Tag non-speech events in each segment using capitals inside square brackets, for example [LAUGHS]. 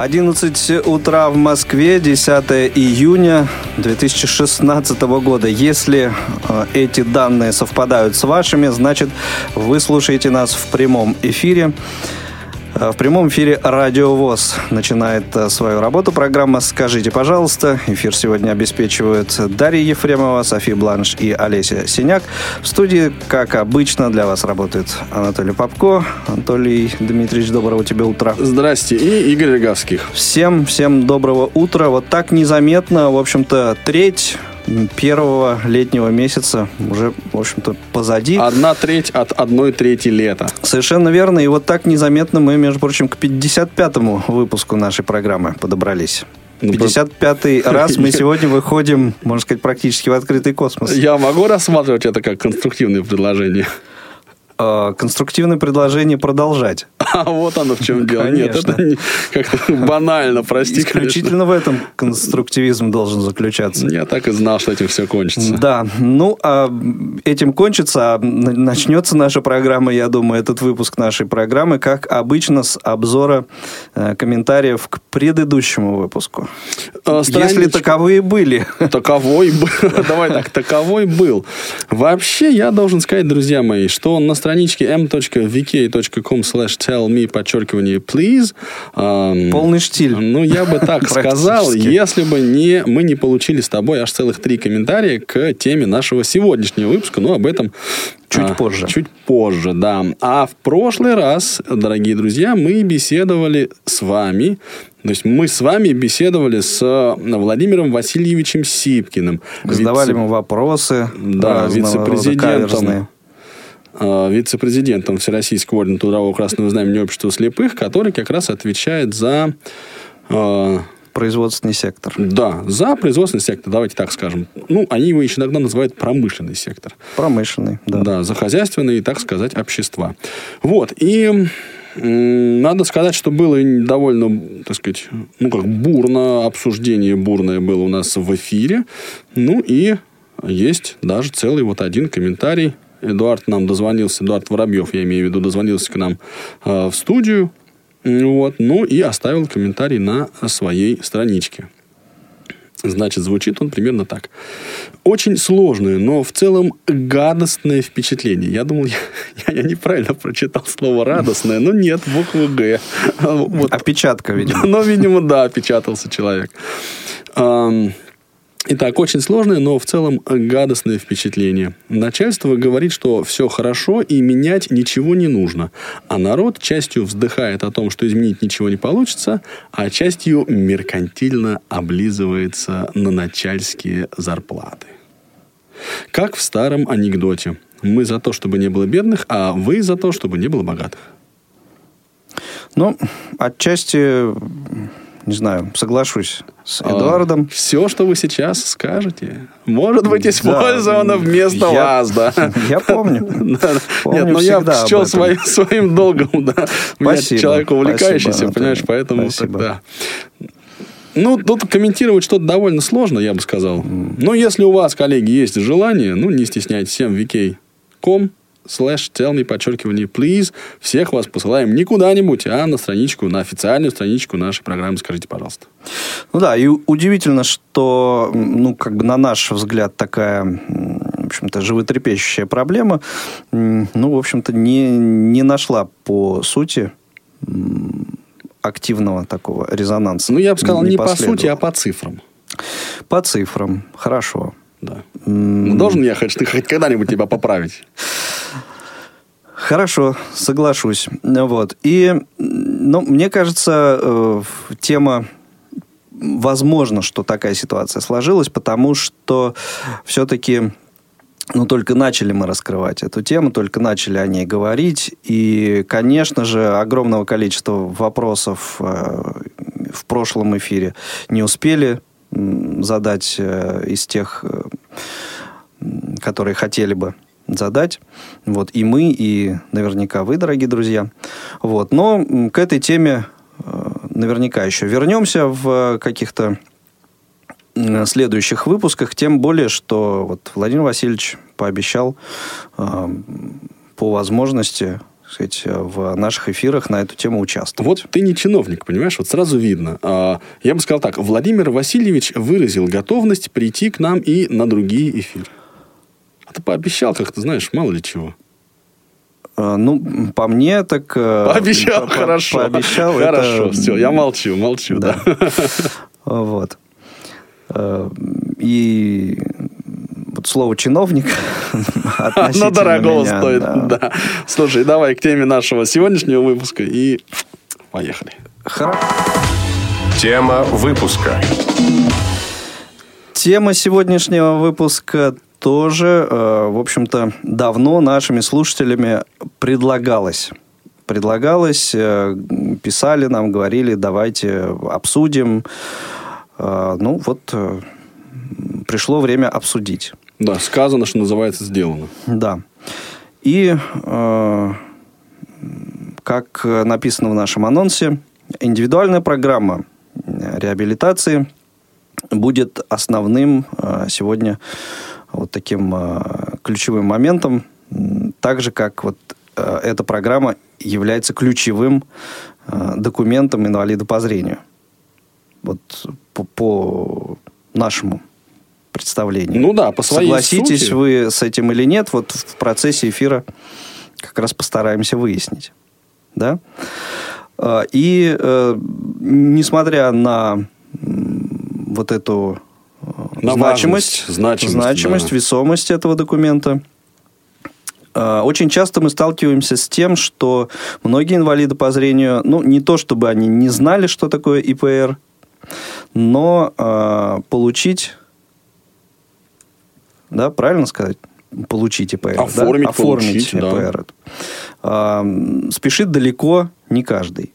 11 утра в Москве, 10 июня 2016 года. Если э, эти данные совпадают с вашими, значит вы слушаете нас в прямом эфире. Э, В прямом эфире Радио ВОЗ начинает э, свою работу. Программа «Скажите, пожалуйста». Эфир сегодня обеспечивают Дарья Ефремова, София Бланш и Олеся Синяк. В студии, как обычно, для вас работает Анатолий Попко. Анатолий Дмитриевич, доброго тебе утра. Здрасте, и Игорь Роговских. Всем, всем доброго утра. Вот так незаметно, в общем-то, треть первого летнего месяца уже, в общем-то, позади. Одна треть от одной трети лета. Совершенно верно. И вот так незаметно мы, между прочим, к 55-му выпуску нашей программы подобрались. Ну, 55-й [LAUGHS] раз мы сегодня выходим, можно сказать, практически в открытый космос. Я могу рассматривать это как конструктивное предложение? Э, Конструктивное предложение продолжать. [LAUGHS] А вот оно в чем дело. Нет, это как-то банально, прости, Исключительно в этом [LAUGHS] конструктивизм должен заключаться. Я так и знал, что этим все кончится. Да, ну, а этим кончится, а начнется наша программа, я думаю, этот выпуск нашей программы, как обычно, с обзора э, комментариев к предыдущему выпуску. А, Если таковые были. [LAUGHS] Таковой был. Давай так, таковой был. Вообще, я должен сказать, друзья мои, что на страничке m.vk.com slash tell me, подчеркивание, please, Полный штиль. Ну, я бы так [LAUGHS] сказал, если бы не, мы не получили с тобой аж целых три комментария к теме нашего сегодняшнего выпуска, но об этом Чуть а, позже. Чуть позже, да. А в прошлый раз, дорогие друзья, мы беседовали с вами, то есть мы с вами беседовали с Владимиром Васильевичем Сипкиным. Задавали Вице- ему вопросы Да, вице-президентом. Э, вице-президентом Всероссийского ордена Трудового Красного Знамени Общества слепых, который как раз отвечает за э, Производственный сектор. да, за производственный сектор, давайте так скажем. Ну, они его еще иногда называют промышленный сектор. Промышленный, да. Да, за хозяйственные, так сказать, общества. Вот, и надо сказать, что было довольно, так сказать, ну, как бурно, обсуждение бурное было у нас в эфире. Ну, и есть даже целый вот один комментарий. Эдуард нам дозвонился, Эдуард Воробьев, я имею в виду, дозвонился к нам э, в студию. Вот, ну, и оставил комментарий на своей страничке. Значит, звучит он примерно так. Очень сложное, но в целом гадостное впечатление. Я думал, [LAUGHS] я, я неправильно прочитал слово радостное, но нет, буква Г. Вот. Опечатка, видимо. [LAUGHS] Но, видимо, да, опечатался человек. Итак, очень сложное, но в целом гадостное впечатление. Начальство говорит, что все хорошо и менять ничего не нужно. А народ частью вздыхает о том, что изменить ничего не получится, а частью меркантильно облизывается на начальские зарплаты. Как в старом анекдоте. Мы за то, чтобы не было бедных, а вы за то, чтобы не было богатых. Ну, отчасти, не знаю, соглашусь с Эдуардом. Все, что вы сейчас скажете, может быть Да, использовано вместо я- вас, да. [LAUGHS] Я помню. [LAUGHS] Да, да. Помню Нет, но я всегда об счел своим, своим долгом, да. Я Спасибо, человек увлекающийся, спасибо, понимаешь, поэтому спасибо. тогда. Ну, тут комментировать что-то довольно сложно, я бы сказал. Но если у вас, коллеги, есть желание, ну, не стесняйтесь, mvk.com slash tell me, подчеркивание, please. Всех вас посылаем не куда-нибудь, а на страничку, на официальную страничку нашей программы «Скажите, пожалуйста». Ну да, и удивительно, что, ну, как бы на наш взгляд, такая, в общем-то, животрепещущая проблема, ну, в общем-то, не, не нашла по сути активного такого резонанса. Ну, я бы сказал, не по последовало. сути, а по цифрам. По цифрам. Хорошо. Да. Ну, должен я хоть, хоть когда-нибудь тебя поправить? Хорошо, соглашусь. Вот. И, ну, мне кажется, э, тема возможно, что такая ситуация сложилась, потому что все-таки ну, только начали мы раскрывать эту тему, только начали о ней говорить. И, конечно же, огромного количества вопросов э, в прошлом эфире не успели задать э, из тех, э, которые хотели бы задать. Вот и мы, и наверняка вы, дорогие друзья. Вот. Но к этой теме наверняка еще вернемся в каких-то следующих выпусках, тем более, что вот Владимир Васильевич пообещал э, по возможности сказать, в наших эфирах на эту тему участвовать. Вот ты не чиновник, понимаешь? Вот сразу видно. А, я бы сказал так. Владимир Васильевич выразил готовность прийти к нам и на другие эфиры. А ты пообещал как-то, знаешь, мало ли чего. А, ну, по мне, так... Э, пообещал, по, хорошо. Пообещал. Хорошо, это... все, я молчу, молчу, да. да. [LAUGHS] Вот. Э, и вот слово чиновник [LAUGHS] Оно дорого стоит, да. Слушай, давай к теме нашего сегодняшнего выпуска и поехали. Хорошо. Тема выпуска. Тема сегодняшнего выпуска тоже, э, в общем-то, давно нашими слушателями предлагалась. Предлагалась, э, писали нам, говорили, давайте обсудим, а, ну, вот э, пришло время обсудить. Да, сказано, что называется, сделано. Да. И, э, как написано в нашем анонсе, индивидуальная программа реабилитации будет основным э, сегодня вот таким ключевым моментом, так же, как вот эта программа является ключевым документом инвалида по зрению – вот по, по нашему представлению. Ну да, по своей Согласитесь сути. вы с этим или нет, вот в процессе эфира как раз постараемся выяснить. Да? А, и э, несмотря на вот эту э, на значимость, значимость, значимость да. весомость этого документа, э, очень часто мы сталкиваемся с тем, что многие инвалиды по зрению, ну, не то чтобы они не знали, что такое ИПР, но э, получить, да, правильно сказать? Получить ИПР. Оформить, да? Оформить получить, ИПР. Да. Э, спешит далеко не каждый.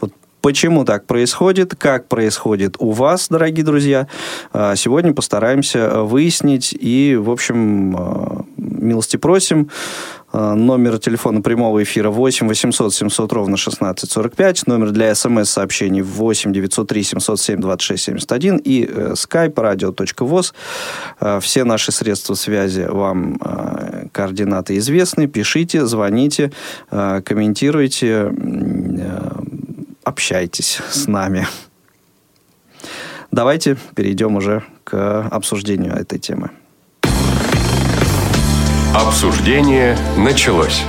Вот почему так происходит, как происходит у вас, дорогие друзья, э, сегодня постараемся выяснить и, в общем, э, милости просим. Э, номер телефона прямого эфира 8 800 700 ровно 1645. Номер для смс-сообщений 8 903 707 26 71. И э, skype radio.voz. Э, все наши средства связи вам э, координаты известны. Пишите, звоните, э, комментируйте, э, общайтесь с нами. Давайте перейдем уже к обсуждению этой темы. Обсуждение началось.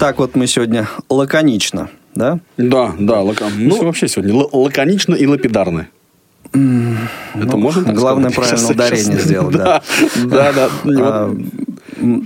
Так вот мы сегодня лаконично, да? Да, да, лака... ну, мы вообще сегодня лаконично и лапидарны. Это ну, можно так Главное сказать? правильно ударение сделать, [LAUGHS] да. Да, да. А,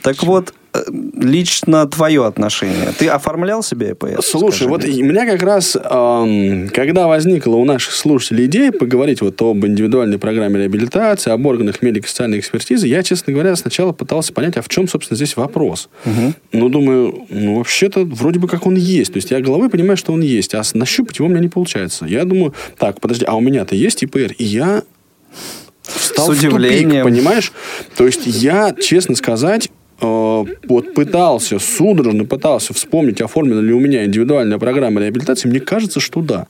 так вот, лично твое отношение? Ты оформлял себе ЭПС? Слушай, вот мне. у меня как раз, эм, когда возникла у наших слушателей идея поговорить вот об индивидуальной программе реабилитации, об органах медико-социальной экспертизы, я, честно говоря, сначала пытался понять, а в чем, собственно, здесь вопрос. Угу. Ну, думаю, ну, вообще-то, вроде бы как он есть. То есть, я головой понимаю, что он есть, а нащупать его у меня не получается. Я думаю, так, подожди, а у меня-то есть ИПР? И я стал С удивлением. в тупик, понимаешь? То есть, я, честно сказать, Э, вот пытался, судорожно пытался вспомнить, оформлена ли у меня индивидуальная программа реабилитации, мне кажется, что да.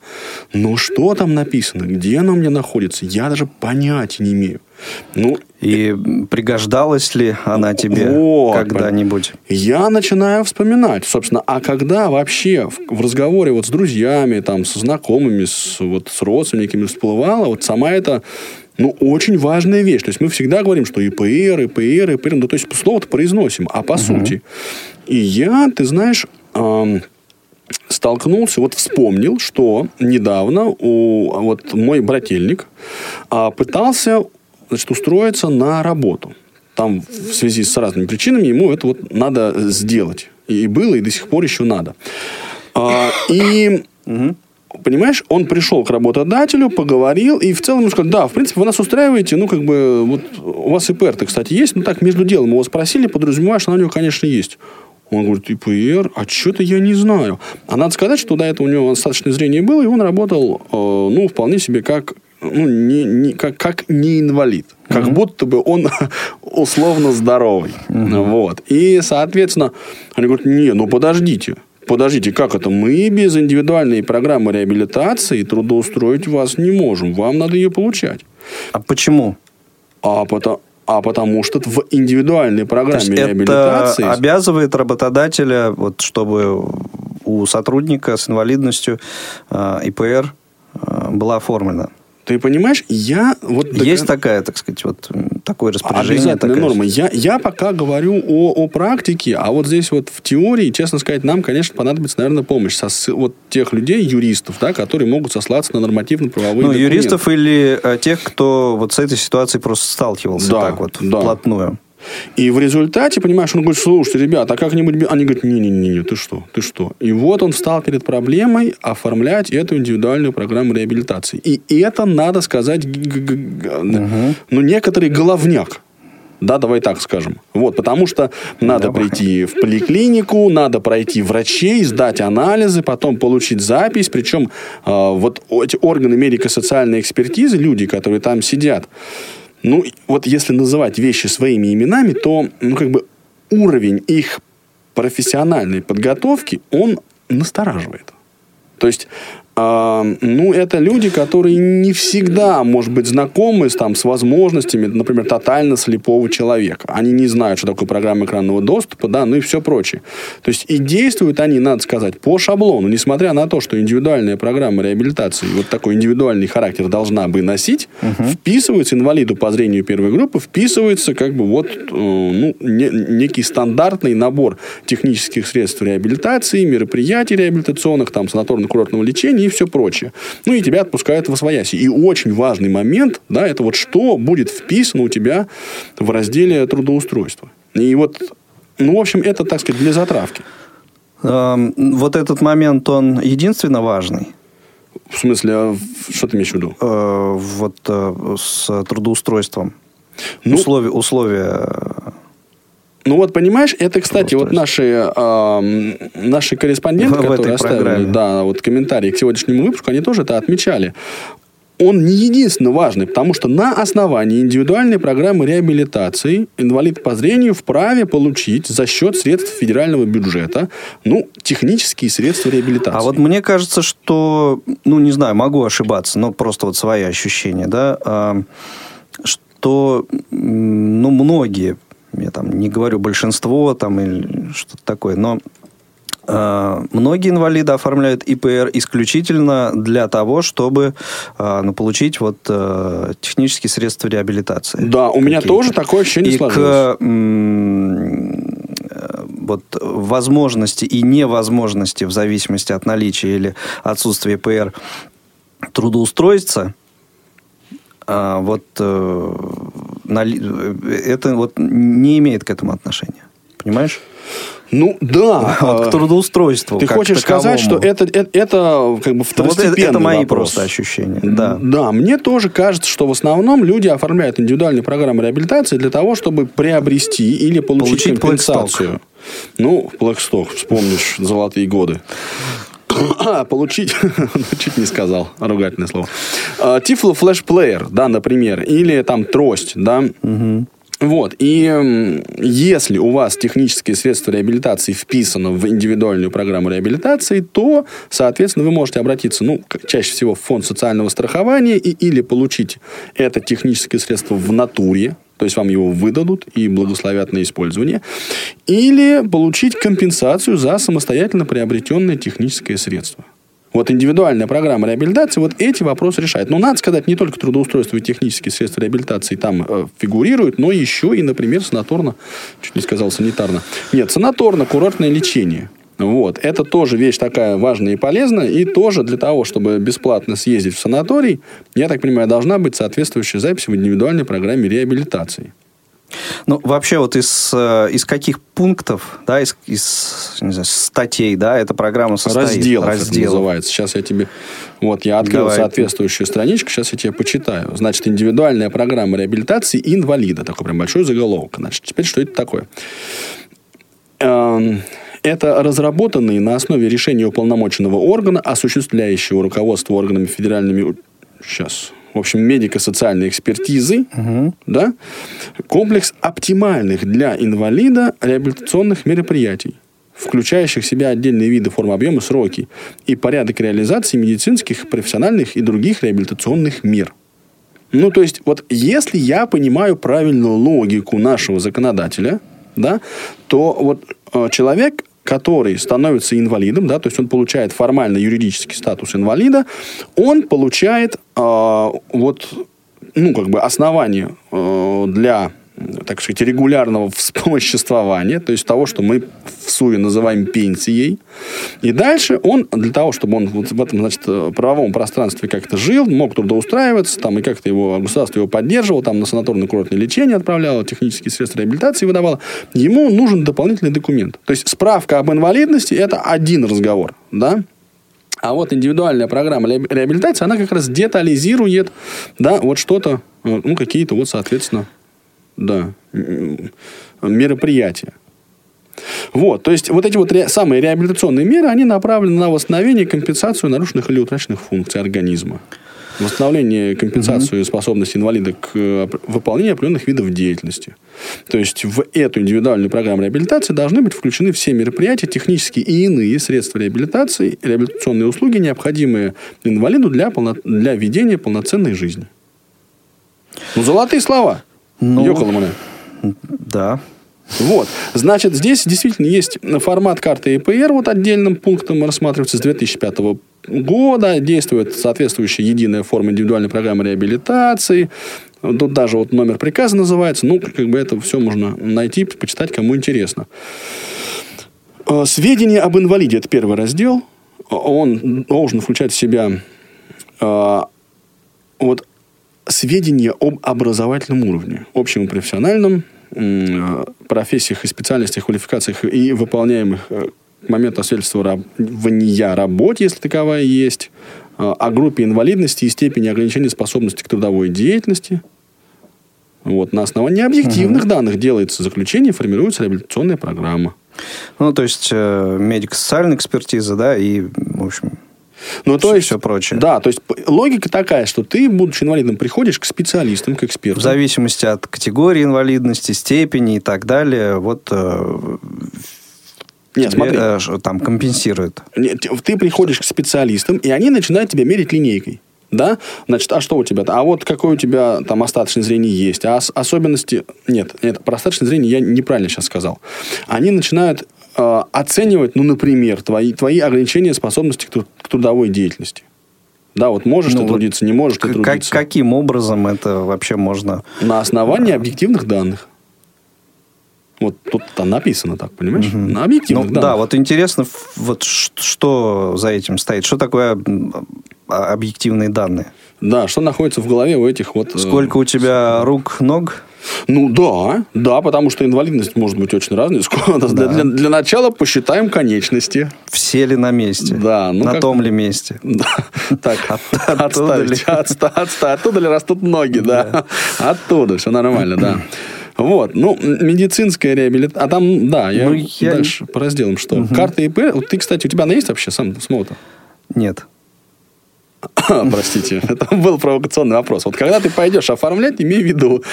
Но что там написано, где она у меня находится, я даже понятия не имею. Ну, и пригождалась ли она тебе вот, когда-нибудь? Я начинаю вспоминать, собственно, а когда вообще в, в разговоре вот с друзьями, там, со знакомыми, с, вот, с родственниками всплывала вот сама эта ну, очень важная вещь. То есть, мы всегда говорим, что ИПР, ИПР, ИПР, ну, то есть, слово-то произносим, а по угу. сути. И я, ты знаешь, эм, столкнулся, вот вспомнил, что недавно у, вот мой брательник э, пытался значит, устроиться на работу. Там в связи с разными причинами ему это вот надо сделать. И было, и до сих пор еще надо. А, и понимаешь, он пришел к работодателю, поговорил, и в целом ему сказал, да, в принципе, вы нас устраиваете, ну, как бы, вот у вас ИПР-то, кстати, есть, ну, так, между делом его спросили, подразумеваешь, что она у него, конечно, есть. Он говорит, ИПР, а что-то я не знаю. А надо сказать, что до этого у него достаточное зрение было, и он работал, э, ну, вполне себе как ну, не, не, как, как не инвалид. Как mm-hmm. будто бы он [LAUGHS] условно здоровый. Mm-hmm. Вот. И, соответственно, они говорят, не, ну подождите. Подождите, как это? Мы без индивидуальной программы реабилитации трудоустроить вас не можем. Вам надо ее получать. А почему? А потому, а потому что в индивидуальной программе реабилитации... Это обязывает работодателя, вот, чтобы у сотрудника с инвалидностью э, ИПР э, была оформлена. Ты понимаешь, я вот... Есть такая, так сказать, вот такое распоряжение. Обязательная такая... норма. Я, я пока говорю о, о практике, а вот здесь вот в теории, честно сказать, нам, конечно, понадобится, наверное, помощь со, вот тех людей, юристов, да, которые могут сослаться на нормативно-правовые Ну, документы. юристов или э, тех, кто вот с этой ситуацией просто сталкивался да, так вот, да. вплотную. И в результате, понимаешь, он говорит, слушайте, ребята, а как-нибудь... Они говорят, не-не-не, ты что, ты что? И вот он встал перед проблемой оформлять эту индивидуальную программу реабилитации. И это, надо сказать, угу. ну, некоторый головняк. Да, давай так скажем. Вот, потому что надо давай. прийти в поликлинику, надо пройти врачей, сдать анализы, потом получить запись. Причем э, вот эти органы медико-социальной экспертизы, люди, которые там сидят, ну, вот если называть вещи своими именами, то, ну, как бы уровень их профессиональной подготовки, он настораживает. То есть ну, это люди, которые не всегда, может быть, знакомы с, там, с возможностями, например, тотально слепого человека. Они не знают, что такое программа экранного доступа, да, ну и все прочее. То есть и действуют они, надо сказать, по шаблону, несмотря на то, что индивидуальная программа реабилитации вот такой индивидуальный характер должна бы носить, угу. вписывается инвалиду по зрению первой группы, вписывается как бы вот э, ну, не, некий стандартный набор технических средств реабилитации, мероприятий реабилитационных, там, санаторно-курортного лечения и все прочее. Ну, и тебя отпускают в освояси. И очень важный момент, да, это вот что будет вписано у тебя в разделе трудоустройства. И вот, ну, в общем, это, так сказать, для затравки. Вот этот момент, он единственно важный? В смысле, а что ты имеешь в виду? Э, вот э, с трудоустройством. Ну, условия, условия ну вот, понимаешь, это, кстати, вот наши, э, наши корреспонденты, [LAUGHS] в которые оставили программе. да, вот комментарии к сегодняшнему выпуску, они тоже это отмечали. Он не единственно важный, потому что на основании индивидуальной программы реабилитации инвалид по зрению вправе получить за счет средств федерального бюджета, ну, технические средства реабилитации. А вот мне кажется, что, ну, не знаю, могу ошибаться, но просто вот свои ощущения, да, э, что, ну, многие я там не говорю большинство там или что-то такое, но э, многие инвалиды оформляют ИПР исключительно для того, чтобы э, ну, получить вот э, технические средства реабилитации. Да, у меня тоже такое ощущение и сложилось. К, вот возможности и невозможности в зависимости от наличия или отсутствия ИПР трудоустроиться, вот это вот не имеет к этому отношения. Понимаешь? Ну да. к трудоустройству. Ты хочешь таковому. сказать, что это, это, это как бы второстепенный вот это, это мои вопрос. просто ощущения. Да. да, мне тоже кажется, что в основном люди оформляют индивидуальные программы реабилитации для того, чтобы приобрести или получить, получить компенсацию. Blackstock. Ну, Blackstock, вспомнишь золотые годы. [COUGHS] получить, [COUGHS] чуть не сказал, ругательное слово. Тифло флеш плеер, да, например, или там трость, да. Вот, и если у вас технические средства реабилитации вписаны в индивидуальную программу реабилитации, то, соответственно, вы можете обратиться, ну, чаще всего в фонд социального страхования и, или получить это техническое средство в натуре, то есть вам его выдадут и благословят на использование, или получить компенсацию за самостоятельно приобретенное техническое средство. Вот индивидуальная программа реабилитации вот эти вопросы решает. Но надо сказать, не только трудоустройство и технические средства реабилитации там э, фигурируют, но еще и, например, санаторно, чуть не сказал санитарно, нет, санаторно-курортное лечение. Вот. Это тоже вещь такая важная и полезная. И тоже для того, чтобы бесплатно съездить в санаторий, я так понимаю, должна быть соответствующая запись в индивидуальной программе реабилитации. Ну, вообще вот из, э, из каких пунктов, да, из, из не знаю, статей, да, эта программа состоит? Разделов, это называется. Сейчас я тебе... Вот, я открыл Давай. соответствующую страничку, сейчас я тебе почитаю. Значит, индивидуальная программа реабилитации инвалида. Такой прям большой заголовок. Значит, теперь что это такое? Это разработанный на основе решения уполномоченного органа, осуществляющего руководство органами федеральными... Сейчас. В общем, медико-социальной экспертизы, да, комплекс оптимальных для инвалида реабилитационных мероприятий, включающих в себя отдельные виды, формы, объемы, сроки и порядок реализации медицинских, профессиональных и других реабилитационных мер. Ну, то есть, вот если я понимаю правильную логику нашего законодателя, да, то вот э, человек, который становится инвалидом, да, то есть он получает формально юридический статус инвалида, он получает э, вот, ну, как бы основание э, для так сказать, регулярного [LAUGHS] вспомоществования, то есть того, что мы в СУе называем пенсией. И дальше он, для того, чтобы он вот в этом, значит, правовом пространстве как-то жил, мог трудоустраиваться, там, и как-то его, государство его поддерживало, там, на санаторно-курортное лечение отправляло, технические средства реабилитации выдавало, ему нужен дополнительный документ. То есть справка об инвалидности – это один разговор, да, а вот индивидуальная программа ре- реабилитации, она как раз детализирует, да, вот что-то, э, ну, какие-то вот, соответственно, да, мероприятия. Вот, то есть вот эти вот ре- самые реабилитационные меры, они направлены на восстановление и компенсацию нарушенных или утраченных функций организма. Восстановление компенсацию способности инвалида к э, выполнению определенных видов деятельности. То есть в эту индивидуальную программу реабилитации должны быть включены все мероприятия, технические и иные средства реабилитации, реабилитационные услуги, необходимые инвалиду для, полно- для ведения полноценной жизни. Ну, золотые слова. Ну. Ёкаламане. Да. Вот. Значит, здесь действительно есть формат карты ИПР, вот отдельным пунктом рассматривается с 2005 года. Действует соответствующая единая форма индивидуальной программы реабилитации. Тут даже вот номер приказа называется. Ну, как бы это все можно найти, почитать, кому интересно. Э, Сведения об инвалиде – это первый раздел. Он должен включать в себя э, вот сведения об образовательном уровне, общем и профессиональном, э, профессиях и специальностях, квалификациях и выполняемых э, к моменту освидетельствования работе, если таковая есть, э, о группе инвалидности и степени ограничения способности к трудовой деятельности. Вот, на основании объективных данных делается заключение, формируется реабилитационная программа. Ну, то есть э, медико-социальная экспертиза, да, и, в общем, Ну, то Всё- есть, всё прочее. Да, то есть логика такая, что ты, будучи инвалидом, приходишь к специалистам, к в экспертам. зависимости от категории инвалидности, степени и так далее, вот э, Нет, тебе, смотри. э, там компенсирует. Нет, ты приходишь к специалистам, и они начинают тебя мерить линейкой. Да? Значит, а что у тебя? А вот какое у тебя там остаточное зрение есть? А ос- особенности... Нет, нет, про остаточное зрение я неправильно сейчас сказал. Они начинают э, оценивать, ну, например, твои, твои ограничения способности к, к трудовой деятельности. Да, вот можешь Ну, ты вот трудиться, не можешь ты как- трудиться. каким образом это вообще можно... На основании объективных данных. Вот тут там написано так, понимаешь? На Ну, объективных данных. да, вот интересно, вот что за этим стоит? Что такое а- объективные данные? Да, что находится в голове у этих вот... э, Сколько у тебя рук, ног? Ну да, да, потому что инвалидность может быть очень разной. Сколько- Для, для- для начала посчитаем конечности. Все ли на месте? Да, ну на как- том ли месте? [LAUGHS] Да. Так, оттуда отставить, ли? отста- Оттуда ли растут ноги, да. Оттуда, все нормально, да. [CLEARS THROAT] Вот, ну, медицинская реабилитация. А там, да, я, Ну, я- дальше по разделам что. Карта ИП. Вот ты, кстати, у тебя она есть вообще сам смотр? Нет. [COUGHS] Простите, это был провокационный вопрос. Вот когда ты пойдешь оформлять, имей в виду.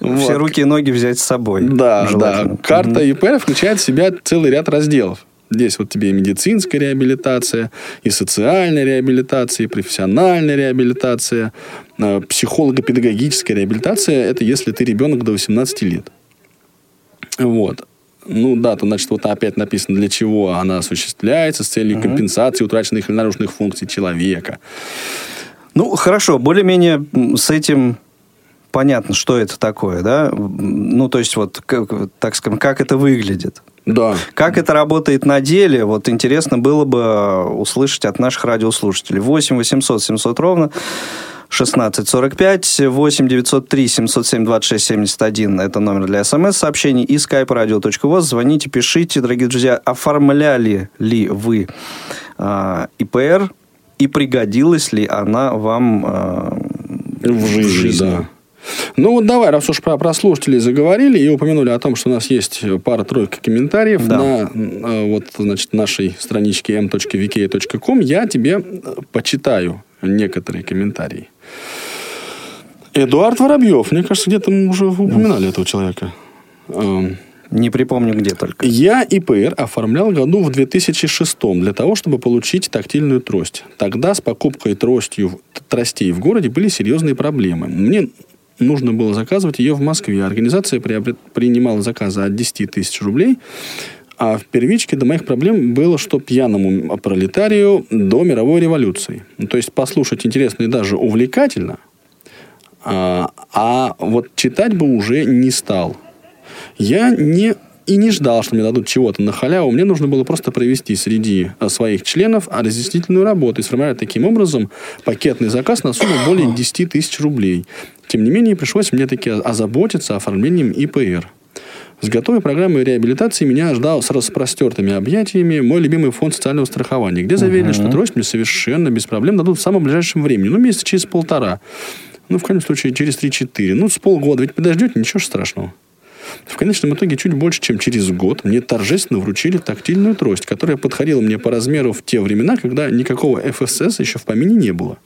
[LAUGHS] Все руки и ноги взять с собой. Да, да. Карта ИП включает в себя целый ряд разделов. Здесь вот тебе и медицинская реабилитация, и социальная реабилитация, и профессиональная реабилитация, э, психолого-педагогическая реабилитация. Это если ты ребенок до 18 лет. Вот. Ну да, то значит вот опять написано, для чего она осуществляется с целью компенсации утраченных или нарушенных функций человека. Ну, хорошо, более-менее с этим понятно, что это такое, да? Ну, то есть, вот, как, так скажем, как это выглядит. Да. Как это работает на деле, вот интересно было бы услышать от наших радиослушателей. 8 800 700 ровно 1645 8 903 707 26 71 это номер для смс-сообщений и skype radio.voz. Звоните, пишите, дорогие друзья, оформляли ли вы э, ИПР и пригодилась ли она вам э, в жизни, в жизни. да. Ну вот давай, раз уж про, про слушателей заговорили и упомянули о том, что у нас есть пара-тройка комментариев да. на э, вот, значит, нашей страничке m.vk.com, я тебе э, почитаю некоторые комментарии. Эдуард Воробьев, мне кажется, где-то мы уже упоминали этого человека. Эм, Не припомню, где только. Я ИПР оформлял году в 2006 для того, чтобы получить тактильную трость. Тогда с покупкой тростью, тростей в городе были серьезные проблемы. Мне нужно было заказывать ее в Москве. Организация принимала заказы от 10 тысяч рублей. А в первичке до моих проблем было, что пьяному пролетарию до мировой революции. Ну, то есть послушать интересно и даже увлекательно, а, а вот читать бы уже не стал. Я не и не ждал, что мне дадут чего-то на халяву. Мне нужно было просто провести среди э, своих членов разъяснительную работу и сформировать таким образом пакетный заказ на сумму более 10 тысяч рублей. Тем не менее, пришлось мне таки озаботиться оформлением ИПР. С готовой программой реабилитации меня ждал с распростертыми объятиями мой любимый фонд социального страхования, где заверили, uh-huh. что трость мне совершенно без проблем дадут в самом ближайшем времени. Ну, месяца через полтора. Ну, в крайнем случае, через 3-4. Ну, с полгода. Ведь подождете, ничего страшного. В конечном итоге, чуть больше, чем через год, мне торжественно вручили тактильную трость, которая подходила мне по размеру в те времена, когда никакого ФСС еще в помине не было.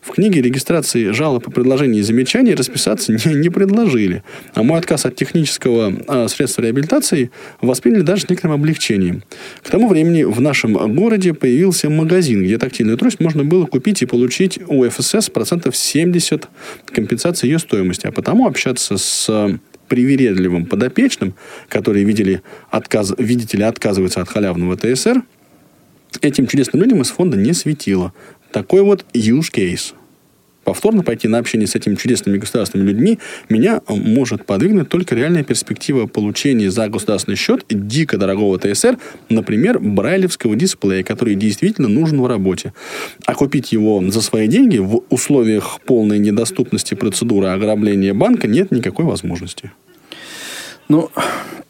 В книге регистрации жалоб и предложений и замечаний расписаться не, не предложили. А мой отказ от технического а, средства реабилитации восприняли даже с некоторым облегчением. К тому времени в нашем городе появился магазин, где тактильную трость можно было купить и получить у ФСС процентов 70 компенсации ее стоимости. А потому общаться с привередливым подопечным, которые видели отказ, видите ли, отказываются от халявного ТСР, этим чудесным людям из фонда не светило. Такой вот use case. Повторно пойти на общение с этими чудесными государственными людьми меня может подвигнуть только реальная перспектива получения за государственный счет дико дорогого ТСР, например, брайлевского дисплея, который действительно нужен в работе. А купить его за свои деньги в условиях полной недоступности процедуры ограбления банка нет никакой возможности. Ну,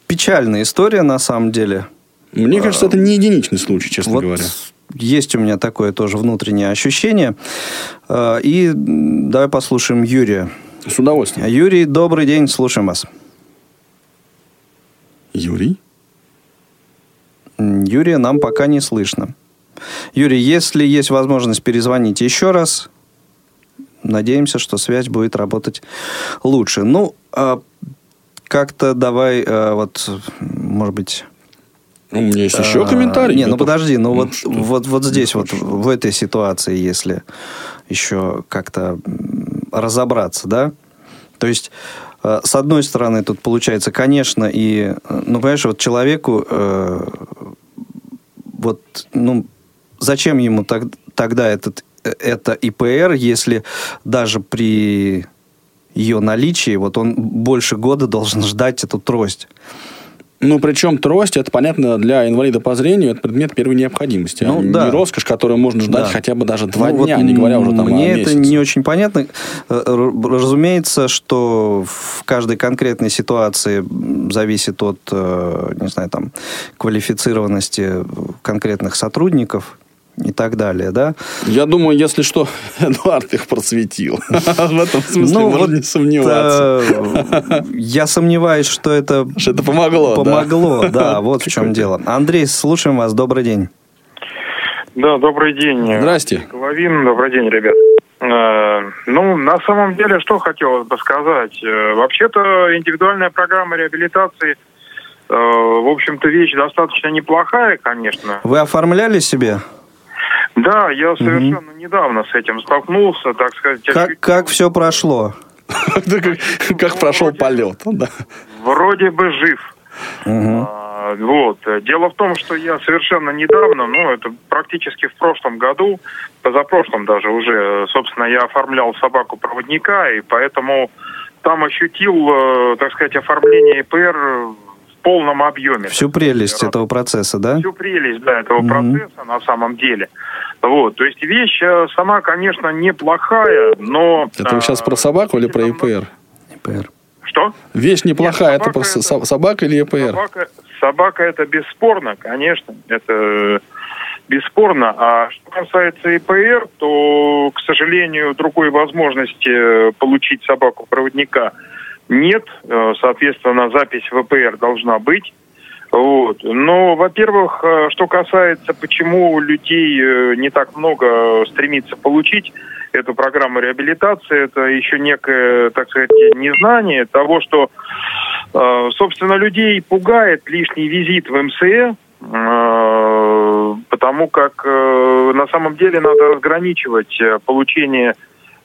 печальная история на самом деле. Мне кажется, это не единичный случай, честно вот говоря есть у меня такое тоже внутреннее ощущение. Э, и давай послушаем Юрия. С удовольствием. Юрий, добрый день, слушаем вас. Юрий? Юрия нам пока не слышно. Юрий, если есть возможность перезвонить еще раз, надеемся, что связь будет работать лучше. Ну, а как-то давай, э, вот, может быть, есть еще а, комментарий. Не, ну подожди, ну, ну вот, вот, вот здесь, вот в этой ситуации, если еще как-то разобраться, да, то есть э, с одной стороны, тут получается, конечно, и, ну, понимаешь, вот человеку, э, вот, ну, зачем ему так, тогда этот, э, это ИПР, если даже при ее наличии, вот он больше года должен ждать эту трость. Ну, причем трость, это понятно, для инвалида по зрению, это предмет первой необходимости. Ну, а да. Не роскошь, которую можно ждать да. хотя бы даже два ну, дня, вот не говоря уже там Мне о это не очень понятно. Э, разумеется, что в каждой конкретной ситуации зависит от, э, не знаю, там, квалифицированности конкретных сотрудников и так далее, да? Я думаю, если что, [LAUGHS] Эдуард их просветил. [LAUGHS] В этом смысле ну, можно не сомневаться. Я сомневаюсь, что это... Что это помогло, Помогло, да, [LAUGHS] вот в чем дело. Андрей, слушаем вас, добрый день. Да, добрый день. Здрасте. Головин, добрый день, ребят. Э, ну, на самом деле, что хотелось бы сказать. Э, вообще-то индивидуальная программа реабилитации, э, в общем-то, вещь достаточно неплохая, конечно. Вы оформляли себе? Да, я совершенно угу. недавно с этим столкнулся, так сказать. [LAUGHS] Как, как все прошло? Как прошел полет? Вроде бы жив. Вот. Дело в том, что я совершенно недавно, ну, это практически в прошлом году, позапрошлом даже уже, собственно, я оформлял собаку-проводника, и поэтому там ощутил, э, так сказать, оформление ИПР в полном объеме. Всю прелесть этого процесса, да? Всю прелесть, да, этого mm-hmm. процесса на самом деле. Вот, то есть вещь э, сама, конечно, неплохая, но... Это вы сейчас э, про собаку или про ИПР? ИПР. Что? Вещь неплохая, Нет, это про собака со- это- собака или ИПР? Собака, собака это бесспорно, конечно, это э, бесспорно. А что касается ИПР, то, к сожалению, другой возможности получить собаку-проводника нет. Э, Соответственно, запись в ИПР должна быть. Вот. Но, во-первых, э, что касается, почему людей э, не так много стремится получить эту программу реабилитации, это еще некое, так сказать, незнание того, что, собственно, людей пугает лишний визит в МСЭ, потому как на самом деле надо разграничивать получение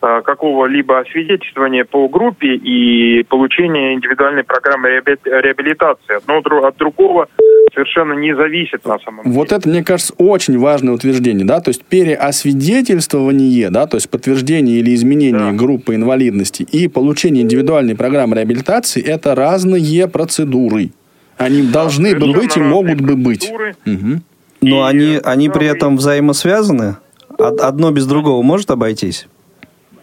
какого-либо освидетельствования по группе и получение индивидуальной программы реаби- реабилитации. Одно от другого совершенно не зависит на самом деле. Вот это, мне кажется, очень важное утверждение, да, то есть переосвидетельствование, да, то есть подтверждение или изменение Да. группы инвалидности и получение индивидуальной программы реабилитации – это разные процедуры. Они должны бы быть и могут бы быть. Мгм. Но И, они, э, они при этом взаимосвязаны? Од- Одно без другого может обойтись?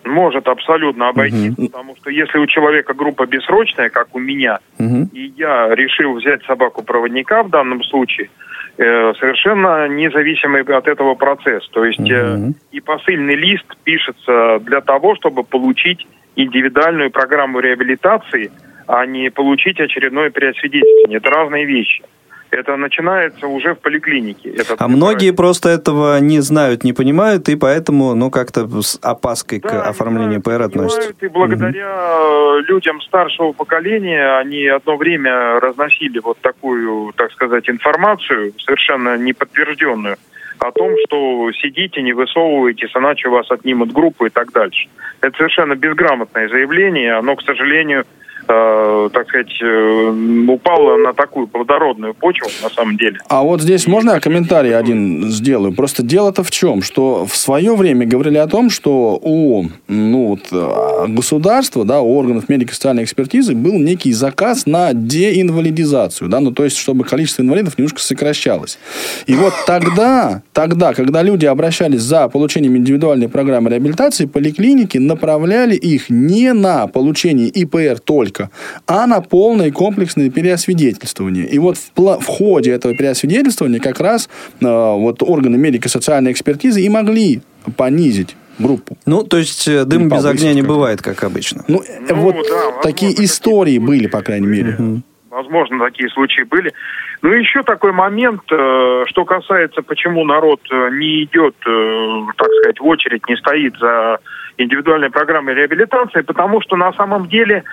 Может абсолютно обойтись, потому что если у человека группа бессрочная, как у меня, Мгм. и я решил взять собаку-проводника в данном случае, э, совершенно независимый от этого процесс. То есть э, Мгм. и посыльный лист пишется для того, чтобы получить индивидуальную программу реабилитации, а не получить очередное переосвидетельствование. Это разные вещи. Это начинается уже в поликлинике. Это А многие просто этого не знают, не понимают, и поэтому, ну, как-то с опаской к Да, оформлению они ПР относятся. И благодаря э, людям старшего поколения они одно время разносили вот такую, так сказать, информацию, совершенно неподтвержденную, о том, что сидите, не высовывайтесь, иначе вас отнимут группу и так дальше. Это совершенно безграмотное заявление, оно, к сожалению, э, так сказать, э, упало на такую плодородную почву, на самом деле. А вот здесь можно я комментарий один сделаю? Просто дело-то в чем, что в свое время говорили о том, что у ну, вот, а, государства, да, у органов медико-социальной экспертизы был некий заказ на деинвалидизацию, да, ну то есть чтобы количество инвалидов немножко сокращалось. И вот тогда, тогда, когда люди обращались за получением индивидуальной программы реабилитации, поликлиники направляли их не на получение ИПР только, а на полное комплексное переосвидетельствование. И вот в, в ходе этого переосвидетельствования как раз э, вот органы медико-социальной экспертизы и могли понизить группу. Ну, то есть э, дым без огня не бывает, как обычно. Ну, э, Ну, вот да, такие истории были, по крайней мере. Возможно, такие случаи были. Ну, еще такой момент, э, что касается, почему народ э, не идет, э, так сказать, в очередь, не стоит за индивидуальной программой реабилитации, потому что на самом деле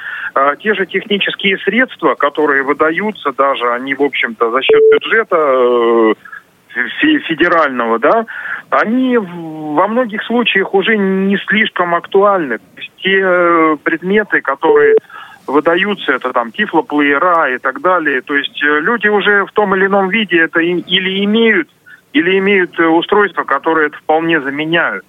те же технические средства, которые выдаются даже, они, в общем-то, за счет бюджета фе- федерального, да, они во многих случаях уже не слишком актуальны. Те предметы, которые выдаются, это там тифлоплеера и так далее. То есть э, люди уже в том или ином виде это или имеют, или имеют э, устройства, которые это вполне заменяют.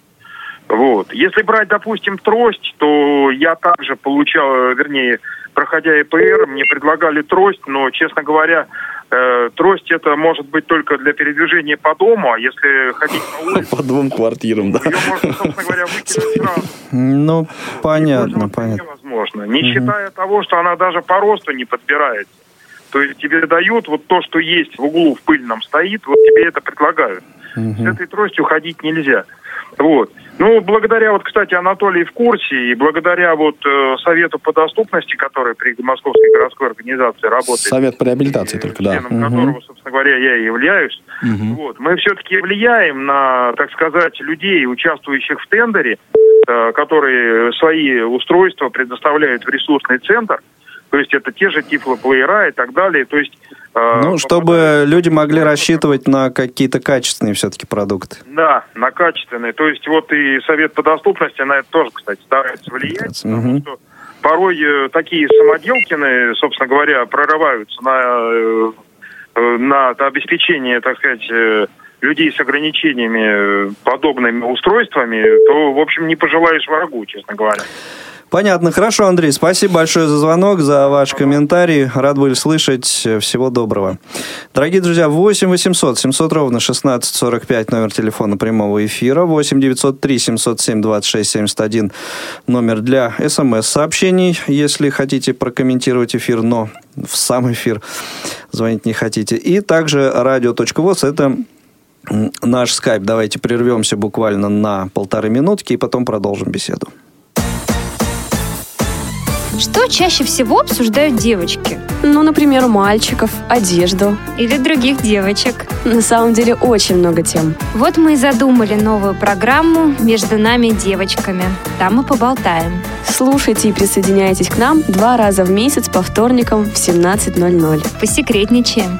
Вот. Если брать, допустим, трость, то я также получал, э, вернее, проходя ИПР, мне предлагали трость, но, честно говоря, э, трость это может быть только для передвижения по дому, а если ходить по улице, По двум квартирам, да. ее можно, собственно говоря, выкинуть сразу. Ну, понятно, понятно. невозможно. Не считая того, что она даже по росту не подбирается. То есть тебе дают вот то, что есть в углу в пыльном стоит, вот тебе это предлагают. С этой тростью ходить нельзя. Вот. Ну, благодаря, вот, кстати, Анатолий в курсе, и благодаря вот э, Совету по доступности, который при Московской городской организации работает, Совет по реабилитации э, только, да. членом которого, собственно говоря, я и являюсь. Вот. Мы все-таки влияем на, так сказать, людей, участвующих в тендере, э, которые свои устройства предоставляют в ресурсный центр. То есть это те же тифлоплеера и так далее. То есть, э, Ну, чтобы люди могли рассчитывать на какие-то качественные все-таки продукты. Да, на качественные. То есть вот и Совет по доступности на это тоже, кстати, старается влиять. Потому Мгм. что порой э, такие самоделкины, собственно говоря, прорываются на, э, на обеспечение, так сказать, людей с ограничениями подобными устройствами, то, в общем, не пожелаешь врагу, честно говоря. Понятно. Хорошо, Андрей. Спасибо большое за звонок, за ваш комментарий. Рад были слышать. Всего доброго. Дорогие друзья, 8 800 700 ровно 16 45 номер телефона прямого эфира. 8 903 707 26 71 номер для смс-сообщений, если хотите прокомментировать эфир, но в сам эфир звонить не хотите. И также радио.воз – это наш скайп. Давайте прервемся буквально на полторы минутки и потом продолжим беседу. Что чаще всего обсуждают девочки? Ну, например, мальчиков, одежду. Или других девочек. На самом деле очень много тем. Вот мы и задумали новую программу «Между нами девочками». Там мы поболтаем. Слушайте и присоединяйтесь к нам два раза в месяц по вторникам в 17.00. Посекретничаем.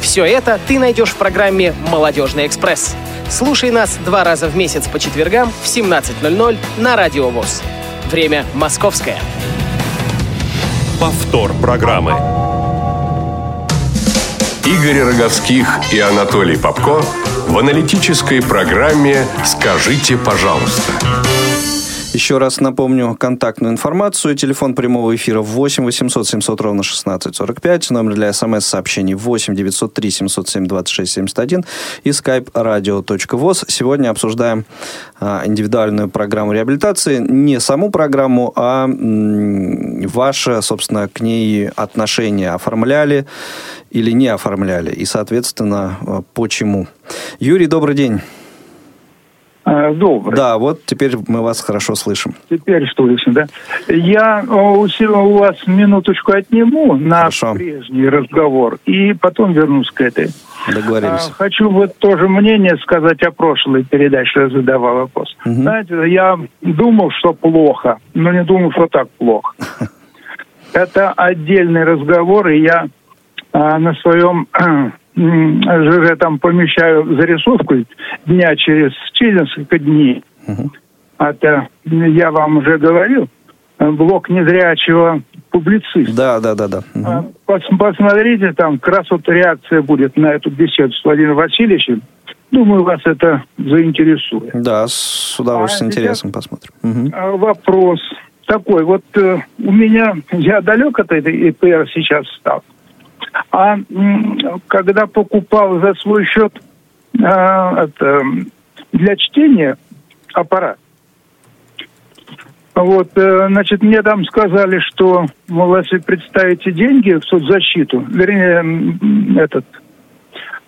Все это ты найдешь в программе «Молодежный экспресс». Слушай нас два раза в месяц по четвергам в 17.00 на Радио ВОЗ. Время московское. Повтор программы. Игорь Роговских и Анатолий Попко в аналитической программе «Скажите, пожалуйста». Еще раз напомню контактную информацию. Телефон прямого эфира 8 800 700 ровно 16 45. Номер для смс-сообщений 8 903 707 26 71. И skype radio.voz. Сегодня обсуждаем а, индивидуальную программу реабилитации. Не саму программу, а м, ваше, собственно, к ней отношение. Оформляли или не оформляли. И, соответственно, а, почему. Юрий, добрый день. А, Добрый. Да, вот теперь мы вас хорошо слышим. Теперь что слышно, да? Я у у вас минуточку отниму на Хорошо. прежний разговор и потом вернусь к этой. Договорились. А, хочу вот тоже мнение сказать о прошлой передаче, я задавал вопрос. Мгм. Знаете, я думал, что плохо, но не думал, что так плохо. [LAUGHS] Это отдельный разговор, и я а, на своем ЖЖ там помещаю зарисовку дня через, через несколько дней. Мгм. Это я вам уже говорил. Блок незрячего публициста. Да, да, да, да. А, пос- Посмотрите, там как раз вот реакция будет на эту беседу с Владимиром Васильевичем. Думаю, вас это заинтересует. Да, с удовольствием, А с интересом посмотрим. А, Вопрос такой. Вот э, у меня, я далек от этой ИПР сейчас стал. А когда покупал за свой счет а, это, для чтения аппарат, вот, э, значит, мне там сказали, что, мол, если представите деньги в соцзащиту, вернее, этот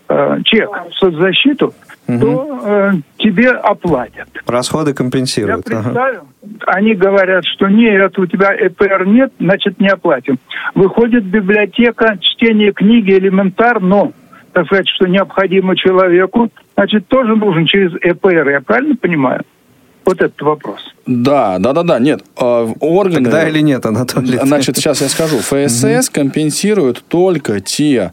э, чек в соцзащиту, то э, тебе оплатят. Расходы Я компенсируют. ага. представил, они говорят, что нет, у тебя ЭПР нет, значит не оплатим. Выходит библиотека, чтение книги элементарно, так сказать, что необходимо человеку, значит тоже нужен через ЭПР, я правильно понимаю? Вот этот вопрос. Да, да, да, да, нет. э, Органы... Тогда или нет, Анатолий? Значит, сейчас я скажу. ФСС компенсирует только те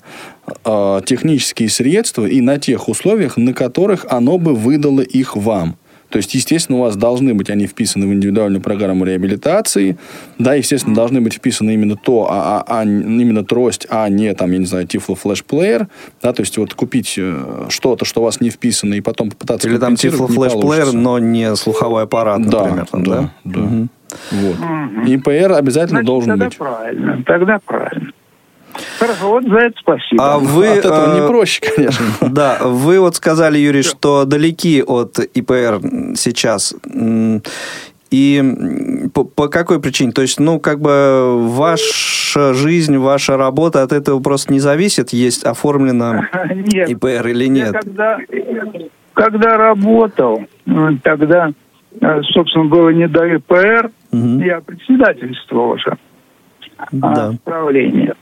э, технические средства и на тех условиях, на которых оно бы выдало их вам. То есть, естественно, у вас должны быть они вписаны в индивидуальную программу реабилитации. Да, естественно, должны быть вписаны именно то, а, а- а именно трость, а не, там, я не знаю, Flash Player. Да, то есть, вот купить э, что-то, что у вас не вписано, и потом попытаться Или там Player, получится. но не слуховой аппарат, Да, например. там, да, да? да. Мгм. Вот. ИПР обязательно Значит, должен тогда быть. правильно, тогда правильно. Хорошо, вот за это спасибо. А вы... От этого э, не проще, конечно. [LAUGHS] Да, вы вот сказали, Юрий, что далеки от ИПР сейчас. И по, по какой причине? То есть, ну, как бы ваша жизнь, ваша работа от этого просто не зависит? Есть оформлено [LAUGHS] Нет. ИПР или Я нет? когда, когда работал, э, тогда, э, собственно, было не до ИПР, Мгм. я председательствовал уже Да. а, правления.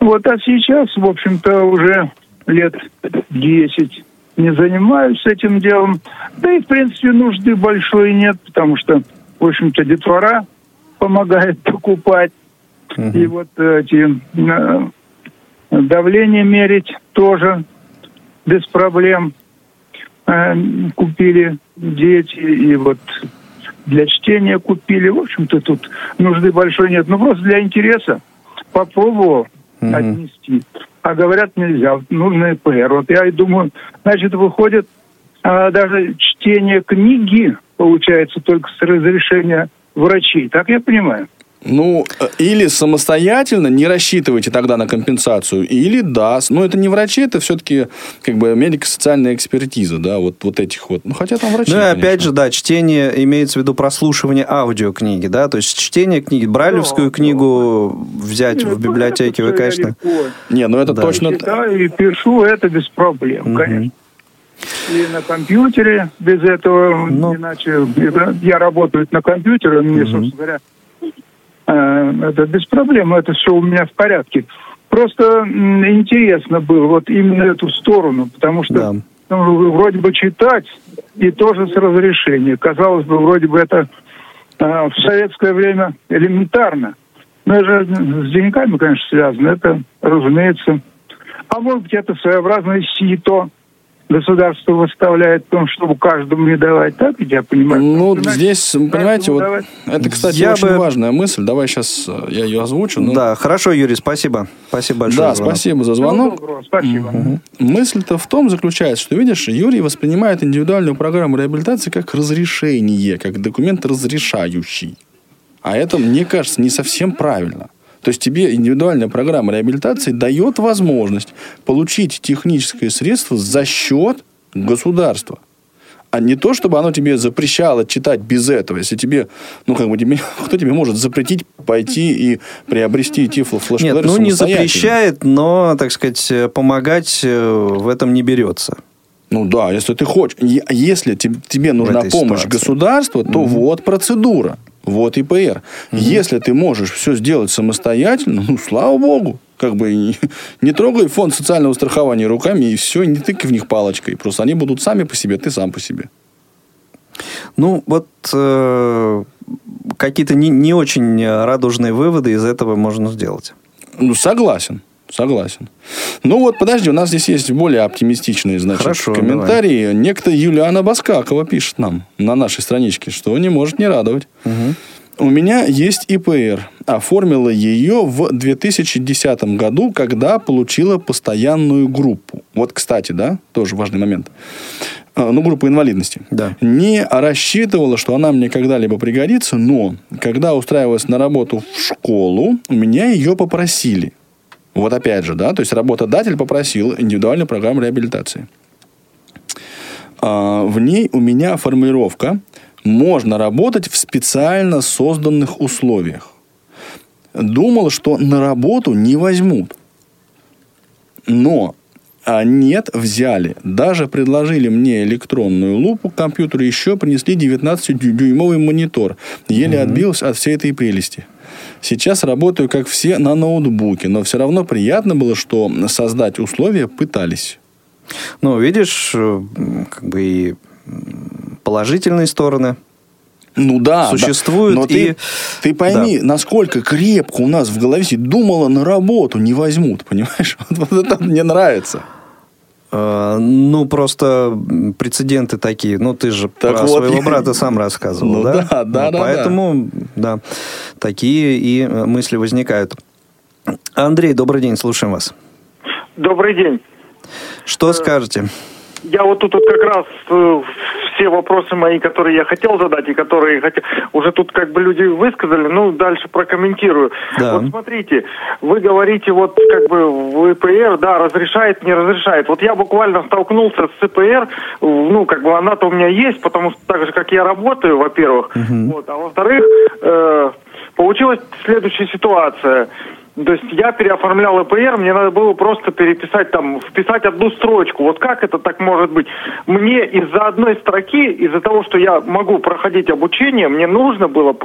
Вот, а сейчас, в общем-то, уже лет 10 не занимаюсь этим делом. Да и, в принципе, нужды большой нет, потому что, в общем-то, детвора помогает [LAUGHS] покупать. И вот эти э, давление мерить тоже без проблем э, купили дети. И вот для чтения купили. В общем-то, тут нужды большой нет. Ну, просто для интереса попробовал Мгм. отнести. А говорят, нельзя, нужно ЭПР. Вот я и думаю, значит, выходит а, даже чтение книги, получается, только с разрешения врачей. Так я понимаю? Ну, э, или самостоятельно не рассчитывайте тогда на компенсацию, или да, но это не врачи, это все-таки как бы медико-социальная экспертиза, да, вот, вот этих вот. Ну, хотя там врачи, Ну и опять конечно. же, да, чтение имеется в виду прослушивание аудиокниги, да, то есть чтение книги, брайлевскую Да, книгу взять Нет, в ну, библиотеке, вы, конечно... я легко Не, ну это Да. точно... Читаю и пишу это без проблем, Мгм. конечно. И на компьютере без этого, Ну. иначе это- я работаю на компьютере, мне, собственно говоря, это без проблем, это все у меня в порядке. Просто интересно было вот именно эту сторону, потому что Да. ну, вроде бы читать и тоже с разрешения. Казалось бы, вроде бы это э, в советское время элементарно. Но это же с деньгами, конечно, связано. Это, разумеется. А может быть, это своеобразное сито государство выставляет в том, чтобы каждому не давать. Так ведь я понимаю? Ну, Значит, здесь, понимаете, вот давать. это, кстати, Я очень бы- важная мысль. Давай сейчас я ее озвучу. ну. Да, хорошо, Юрий, спасибо. Спасибо большое. Да, за звонок. спасибо за звонок. доброго, спасибо. Мысль-то в том заключается, что, видишь, Юрий воспринимает индивидуальную программу реабилитации как разрешение, как документ разрешающий. А это, мне кажется, не совсем правильно. То есть тебе индивидуальная программа реабилитации дает возможность получить техническое средство за счет государства. А не то, чтобы оно тебе запрещало читать без этого. Если тебе, ну, как бы, тебе, [LAUGHS] кто тебе может запретить пойти и приобрести тифлофлешплеер Нет, ну не запрещает, но, так сказать, э, помогать э, в этом не берется. Ну да, если ты хочешь. Если те- тебе нужна помощь ситуации. государства, то вот процедура. Вот ИПР. Если ты можешь все сделать самостоятельно, ну, слава богу. Как бы не, [LAUGHS] не трогай фонд социального страхования руками, и все, не тыкай в них палочкой. Просто они будут сами по себе, ты сам по себе. Ну, вот э, какие-то не, не очень радужные выводы из этого можно сделать. Ну, согласен. Согласен. Ну вот, подожди, у нас здесь есть более оптимистичные, значит, Хорошо, комментарии. Некто Юлиана Баскакова пишет нам на нашей страничке, что не может не радовать. У меня есть ИПР. Оформила ее в 2010 году, когда получила постоянную группу. Вот, кстати, да, тоже важный момент. А, Ну, группа инвалидности. Да. Не рассчитывала, что она мне когда-либо пригодится, но когда устраивалась на работу в школу, у меня ее попросили. Вот опять же, да, то есть работодатель попросил индивидуальную программу реабилитации. А, В ней у меня формулировка «можно работать в специально созданных условиях». Думал, что на работу не возьмут. Но а нет, взяли. Даже предложили мне электронную лупу к компьютеру, еще принесли 19-дюймовый монитор. Еле отбился от всей этой прелести. Сейчас работаю, как все, на ноутбуке, но все равно приятно было, что создать условия пытались. Ну, видишь, э, как бы и положительные стороны. Ну да, Существует да. Но ты, и- ты пойми, насколько крепко у нас в голове сидит. Думала, на работу не возьмут, понимаешь? [LAUGHS] Вот, вот это мне нравится. Э, Ну, просто прецеденты такие. Ну, ты же Так про вот, своего я- брата сам рассказывал, Ну да? да, да, Ну, да, Поэтому, да, такие и э, мысли возникают. Андрей, добрый день, слушаем вас. Добрый день. Что скажете? Я вот тут вот как раз э, все вопросы мои, которые я хотел задать и которые хотел, уже тут как бы люди высказали, ну дальше прокомментирую. Да. Вот смотрите, вы говорите вот как бы в ИПР, да, разрешает, не разрешает. Вот я буквально столкнулся с ИПР, ну как бы она-то у меня есть, потому что так же как я работаю, во-первых, вот, а во-вторых, э, получилась следующая ситуация. То есть я переоформлял ЭПР, мне надо было просто переписать там, вписать одну строчку. Вот как это так может быть? Мне из-за одной строки, из-за того, что я могу проходить обучение, мне нужно было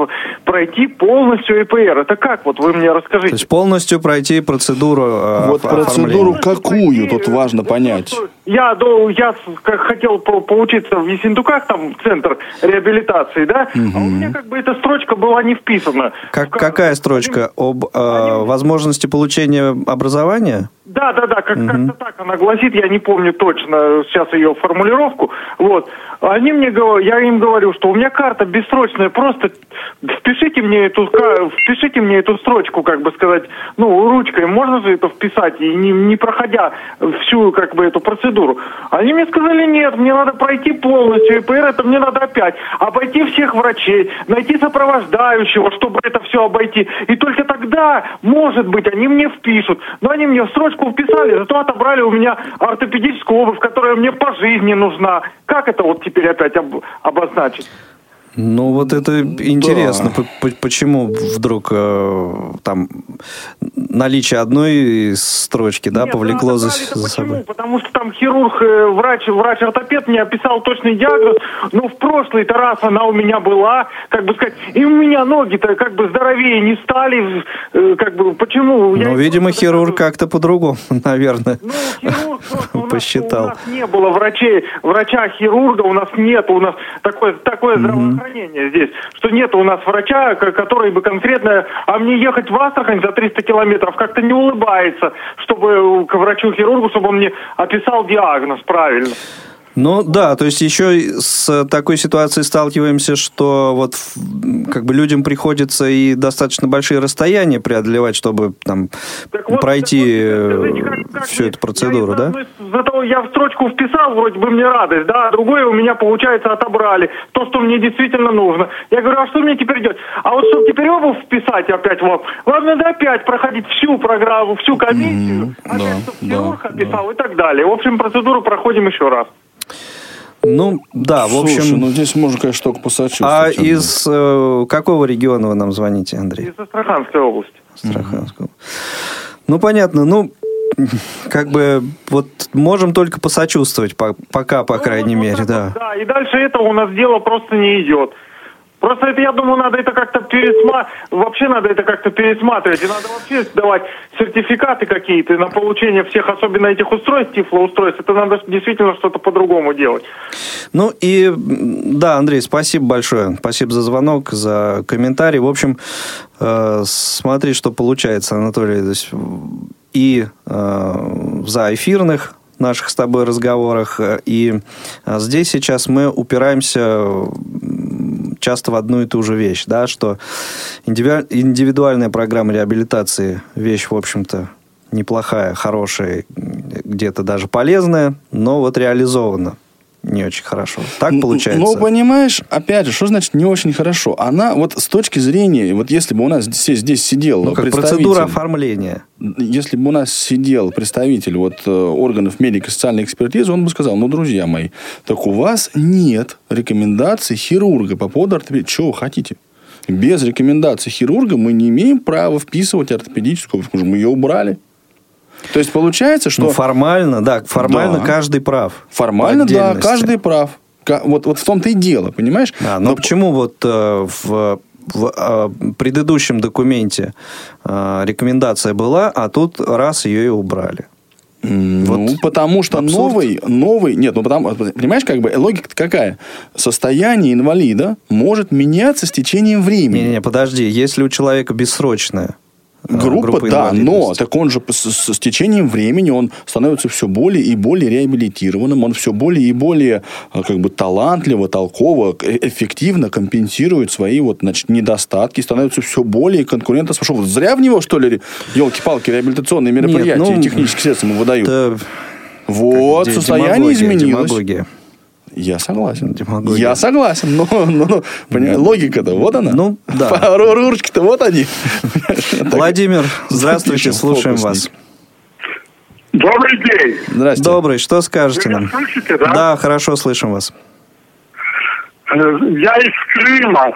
пройти полностью ЭПР. Это как? Вот вы мне расскажите. То есть полностью пройти процедуру э, Вот процедуру какую тут важно понять? Я, я как хотел поучиться в Ессентуках, там центр реабилитации, да, угу. а у меня как бы эта строчка была не вписана. Как, какая строчка? Об э, возможности получения образования? Да, да, да, как, угу. как-то так она гласит, я не помню точно сейчас ее формулировку. Вот. Они мне говорят, я им говорю, что у меня карта бессрочная, просто впишите мне эту, впишите мне эту строчку, как бы сказать, ну, ручкой, можно же это вписать, и не, не проходя всю, как бы, эту процедуру. Они мне сказали, нет, мне надо пройти полностью ИПР, это мне надо опять обойти всех врачей, найти сопровождающего, чтобы это все обойти. И только тогда, может быть, они мне впишут. Но они мне в строчку строчку вписали, зато отобрали у меня ортопедическую обувь, которая мне по жизни нужна. Как это вот теперь опять об, обозначить? Ну, вот это интересно, да. почему вдруг э, там наличие одной строчки, да, Нет, повлекло за, за собой? Потому что там хирург, э, врач, врач-ортопед мне описал точный диагноз, но в прошлый-то раз она у меня была, как бы сказать, и у меня ноги-то как бы здоровее не стали, э, как бы, почему? Ну, видимо, хирург как-то по-другому, [LAUGHS] наверное, ну, хирург посчитал. У нас не было врачей, врача-хирурга у нас нет, у нас такое, такое здравоохранение здравоохранения здесь, что нет у нас врача, который бы конкретно, а мне ехать в Астрахань за 300 километров как-то не улыбается, чтобы к врачу-хирургу, чтобы он мне описал диагноз правильно. Ну да, то есть еще с такой ситуацией сталкиваемся, что вот как бы людям приходится и достаточно большие расстояния преодолевать, чтобы там вот, пройти вот, скажите, как, как всю эту процедуру, я, да? Зато я в строчку вписал, вроде бы мне радость, да, а другое у меня, получается, отобрали. То, что мне действительно нужно. Я говорю, а что мне теперь делать? А вот чтобы теперь обувь вписать опять вам, вам надо опять проходить всю программу, всю комиссию, mm, опять, да, чтобы хирург да, описал да. и так далее. В общем, процедуру проходим еще раз. Ну, да, в общем... Слушай, ну здесь можно, конечно, только посочувствовать. А из э, какого региона вы нам звоните, Андрей? Из Астраханской области. Астраханской. Mm-hmm. Ну, понятно. Ну, [LAUGHS] как бы вот можем только посочувствовать, пока, по ну, крайней вот, мере, вот, да. Да, и дальше этого у нас дело просто не идет. Просто это, я думаю, надо это как-то пересматривать, вообще надо это как-то пересматривать, и надо вообще давать сертификаты какие-то на получение всех, особенно этих устройств, тифлоустройств, это надо действительно что-то по-другому делать. Ну и, да, Андрей, спасибо большое, спасибо за звонок, за комментарий. В общем, э, смотри, что получается, Анатолий, то есть и э, за эфирных наших с тобой разговорах, э, и э, здесь сейчас мы упираемся часто в одну и ту же вещь, да, что индивидуальная программа реабилитации вещь, в общем-то, неплохая, хорошая, где-то даже полезная, но вот реализована не очень хорошо. Так получается? Ну, понимаешь, опять же, что значит не очень хорошо? Она вот с точки зрения, вот если бы у нас здесь, здесь сидел ну, как процедура оформления. Если бы у нас сидел представитель вот э, органов медико-социальной экспертизы, он бы сказал, ну, друзья мои, так у вас нет рекомендаций хирурга по поводу ортопедии. Чего вы хотите? Без рекомендаций хирурга мы не имеем права вписывать ортопедическую, мы ее убрали. То есть получается, что... Ну, формально, да, формально да. каждый прав. Формально, да, каждый прав. Вот, вот в том-то и дело, понимаешь? Да, но, но почему вот э, в в э, предыдущем документе э, рекомендация была, а тут раз ее и убрали. Ну, вот потому что абсурд. новый, новый, нет, ну потому, понимаешь, как бы логика какая? Состояние инвалида может меняться с течением времени. Не-не, подожди, если у человека бессрочное, Э, группа, да, но так он же с, с, с течением времени он становится все более и более реабилитированным, он все более и более э, как бы талантливо, толково, э, эффективно компенсирует свои вот значит недостатки, становится все более конкурентоспособным. Зря в него что ли елки-палки реабилитационные мероприятия Нет, ну, и технические средства ему выдают. Это... Вот состояние изменилось. Демагогия. Я согласен. Демагогия. Я согласен. Но, но понимаешь, логика-то вот она. Ну, да. [LAUGHS] Ручки-то вот они. [LAUGHS] Владимир, [LAUGHS] здравствуйте, слушаем вас. Добрый день. Здравствуйте. Добрый. Что скажете Вы нам? слышите, да? Да, хорошо слышим вас. Э, я из Крыма.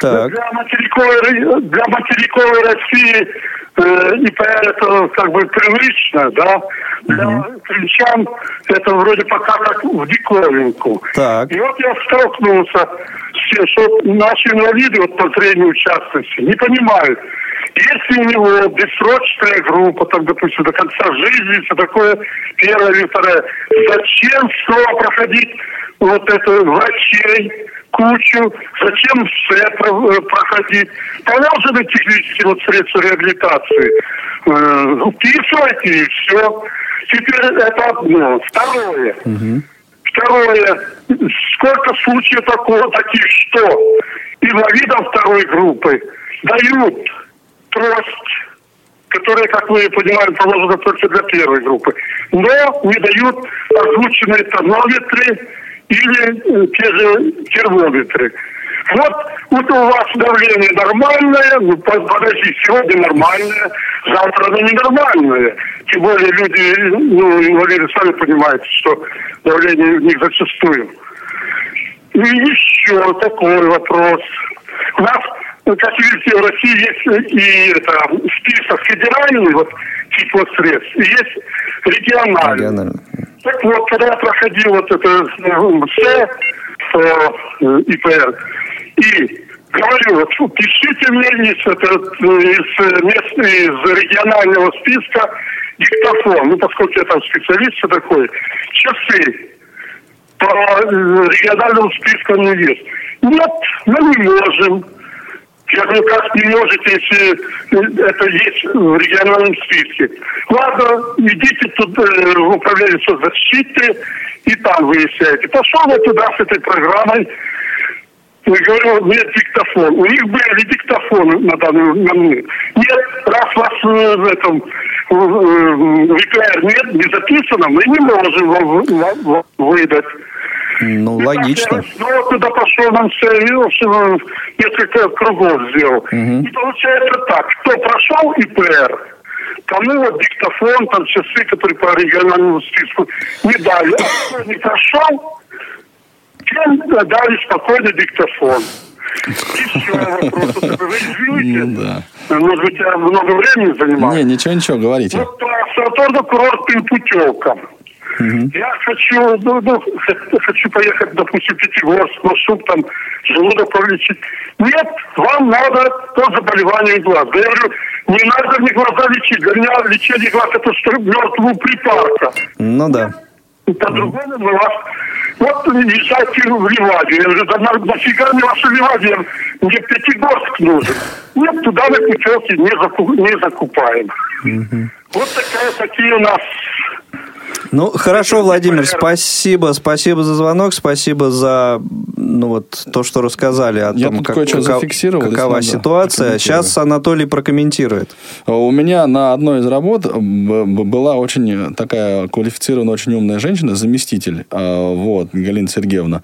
Так. Для материковой, для материковой России э, ИПР это как бы привычно, да, для крымчан это вроде пока как в диковинку. Так. И вот я столкнулся с тем, что наши инвалиды вот по зрению в частности не понимают, если у него бессрочная группа, там, допустим, до конца жизни, все такое, первое или второе, зачем снова проходить вот это врачей, кучу, зачем все э, проходить? Положены технические вот средства реабилитации. Э, Вписывайте и все. Теперь это одно. Второе. Второе. Сколько случаев такого, таких, что инвалидам второй группы дают трость, которая, как вы понимаете, положена только для первой группы, но не дают озвученные тонометры или э, те же термометры. Вот, вот у вас давление нормальное, ну, по- подожди, сегодня нормальное, завтра оно ненормальное. Тем более люди, ну, инвалиды сами понимают, что давление у них зачастую. И еще такой вопрос. У нас, ну, как видите, в России есть и это, список федеральный, вот, тип вот средств, и есть региональный. Регионально. Так вот, когда я проходил вот это ну, все э, ИПР, и говорю, вот пишите мне из, это, из, э, мест, из регионального списка диктофон, ну, поскольку я там специалист такой, часы по э, региональному списку не есть. Нет, мы не можем. Я говорю, как не можете, если э, это есть в региональном списке. Ладно, идите тут э, в управление соцзащиты и там выясняйте. Пошел я туда с этой программой. Я говорю, нет диктофон. У них были диктофоны на данный момент. Нет, раз вас э, в этом в, э, нет, не записано, мы не можем вам вы- вам- вам выдать. Ну, логично. Я снова туда пошел, нам все, и, несколько кругов сделал. И получается так, кто прошел ИПР, тому вот диктофон, там часы, которые по региональному списку не дали. А кто не прошел, тем дали спокойно диктофон. Еще вопрос. Вы извините, Ну да. может быть, я много времени занимаю. Не, ничего, ничего, говорите. Вот по санаторно-курортным путевкам. Я хочу, ну, ну, хочу поехать, допустим, в Пятигорск, маршрут там, желудок пролечить. Нет, вам надо по заболеванию глаз. Да я говорю, не надо мне глаза лечить. Для меня лечение глаз это что мертвого припарка. Ну да. По-другому мы вас... Вот езжайте в Ливадию. Я говорю, да на- нафига мне ваша Ливадия? Мне Пятигорск нужен. Нет, туда мы путевки не, заку- не закупаем. Вот такая, такие у нас Ну, хорошо, Владимир, спасибо, спасибо за звонок, спасибо за ну вот то, что рассказали о Я том, как, каков- какова надо, ситуация. Сейчас Анатолий прокомментирует. У меня на одной из работ была очень такая квалифицированная, очень умная женщина, заместитель, а, вот, Галина Сергеевна.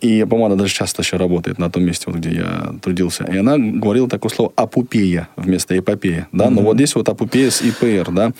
И, она даже часто еще работает на том месте, вот, где я трудился. И она говорила такое слово «апупея» вместо «эпопея». Да? Но вот здесь вот «апупея» с «ИПР». Да?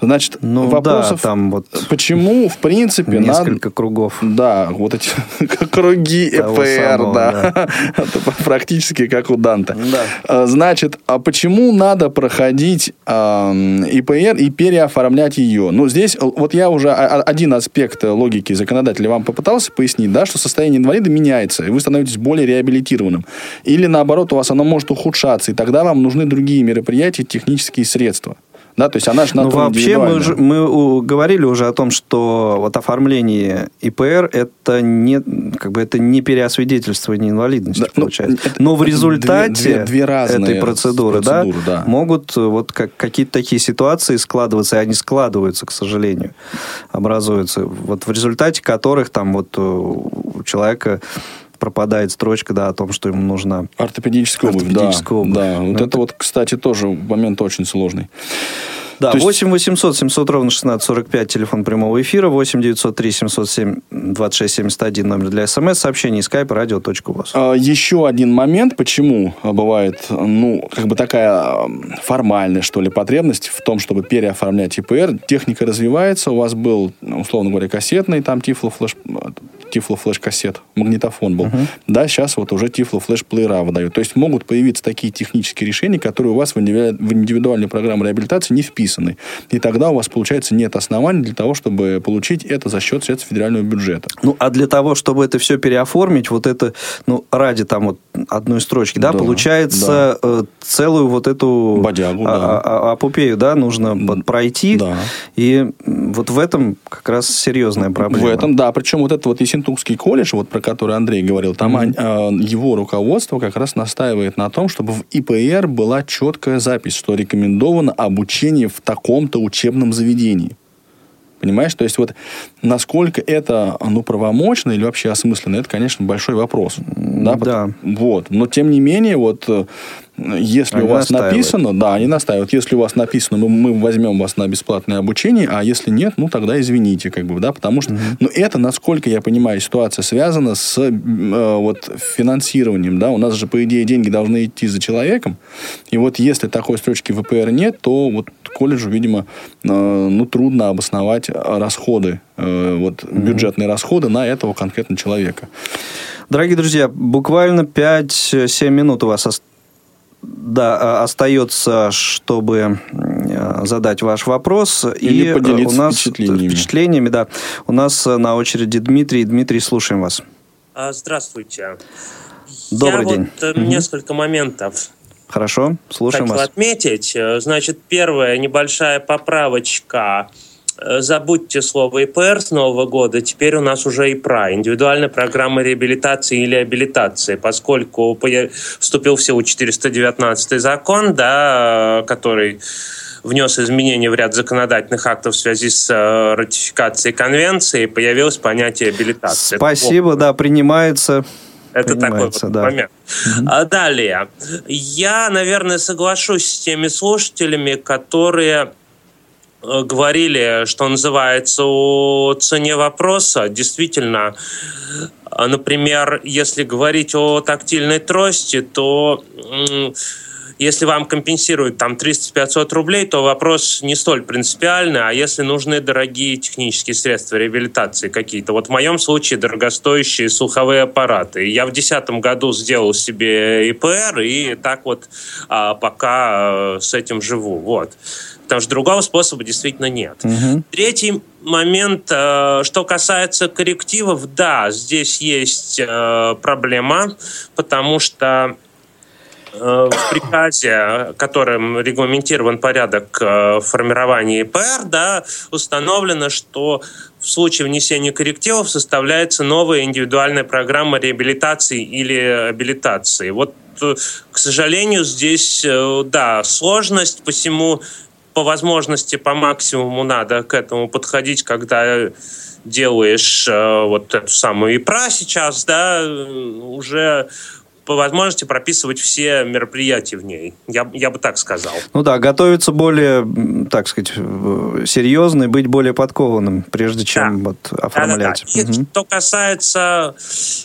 Значит, Ну вопросов... да, там вот Почему, в принципе, надо... несколько кругов. Да, вот эти [LAUGHS] круги ЭПР, самого, да. Это [LAUGHS] практически как у Данте. Да. А, Значит, а почему надо проходить ам, ИПР и переоформлять ее? Ну, здесь э, вот я уже о- один аспект э, логики законодателя вам попытался пояснить, да, что состояние инвалида меняется, и вы становитесь более реабилитированным. Или наоборот, у вас оно может ухудшаться, и тогда вам нужны другие мероприятия, технические средства. Да, то есть она же на Ну, вообще, мы, мы говорили уже о том, что вот оформление ИПР это не, как бы это не переосвидетельствование инвалидности, Да, ну, получается. это- Но в результате две- две- две разные этой процедуры, да, процедуры, да. могут э, вот как, какие-то такие ситуации складываться, и они складываются, к сожалению, образуются, вот в результате которых там вот у человека пропадает строчка, да, о том, что ему нужна Ортопедическая обувь, Ортопедическая да. обувь. Да, вот Ну, это вот, кстати, тоже момент очень сложный. Да, То есть- 8 800 700 ровно 1645, телефон прямого эфира, 8 903 707 26 71, номер для смс, сообщений, скайп, радио.воз. А, Еще один момент, почему бывает, ну, как бы такая формальная, что ли, потребность в том, чтобы переоформлять ИПР. Техника развивается, у вас был, условно говоря, кассетный, там, тифлофлеш, тифло-флеш-кассет, магнитофон был. Да, сейчас вот уже тифло-флеш-плеера выдают. То есть могут появиться такие технические решения, которые у вас в индивидуальную программу реабилитации не вписаны. И тогда у вас, получается, нет оснований для того, чтобы получить это за счет средств федерального бюджета. Ну, а для того, чтобы это все переоформить, вот это, ну, ради там вот одной строчки, да, Да, получается э, целую вот эту Бодягу, да. а- а- апопею, да, нужно пройти. Да. И вот в этом как раз серьезная проблема. В этом, да. Причем вот этот вот Ессентукский колледж, вот про который Андрей говорил, там э, его руководство как раз настаивает на том, чтобы в ИПР была четкая запись, что рекомендовано обучение в таком-то учебном заведении. Понимаешь? То есть вот насколько это, ну, правомочно или вообще осмысленно, это, конечно, большой вопрос. Да. Да. Вот. Но, тем не менее, вот э, если Они у вас настаивают. написано, да, они настаивают. Если у вас написано, мы, мы возьмем вас на бесплатное обучение, а если нет, ну тогда извините, как бы, да, потому что, ну это, насколько я понимаю, ситуация связана с э, вот финансированием, да, у нас же по идее деньги должны идти за человеком, и вот если такой строчки ВПР нет, то вот колледжу, видимо, э, ну трудно обосновать расходы, э, вот бюджетные расходы на этого конкретно человека. Дорогие друзья, буквально 5-7 минут у вас ос- да, а, остается, чтобы э, задать ваш вопрос. Или и поделиться у нас впечатлениями. впечатлениями, да. У нас э, на очереди Дмитрий. Дмитрий, слушаем вас. А, Здравствуйте. Добрый Я день. Вот, э, Мгм. несколько моментов Хорошо, слушаем хотел вас. отметить. Э, Значит, первая небольшая поправочка. Э, Забудьте слово ИПР с Нового года. Теперь у нас уже ИПРА. Индивидуальная программа реабилитации или абилитации. Поскольку вступил в силу 419 закон, да, который внес изменения в ряд законодательных актов в связи с э, ратификацией конвенции, появилось понятие абилитации. Это Спасибо, да, принимается. это такой вот да. момент. А далее. Я, наверное, соглашусь с теми слушателями, которые говорили, что называется, о цене вопроса. Действительно, э, например, если говорить о тактильной трости, то если вам компенсируют там 300-500 рублей, то вопрос не столь принципиальный, а если нужны дорогие технические средства реабилитации какие-то. Вот в моем случае дорогостоящие слуховые аппараты. Я в 2010 году сделал себе ИПР, и так вот а, пока э, с этим живу. Вот. Потому что другого способа действительно нет. Третий момент, э, что касается коррективов, да, здесь есть э, проблема, потому что э, в приказе, которым регламентирован порядок формирования ИПР, да, установлено, что в случае внесения коррективов составляется новая индивидуальная программа реабилитации или абилитации. Вот, к сожалению, здесь, да, сложность, посему по возможности, по максимуму надо к этому подходить, когда делаешь э, вот эту самую ИПРА сейчас, да, э, уже по возможности прописывать все мероприятия в ней. Я, я бы так сказал. Ну да, готовиться более, так сказать, э, серьезно и быть более подкованным, прежде чем вот оформлять. Да-да-да. И Мгм. что касается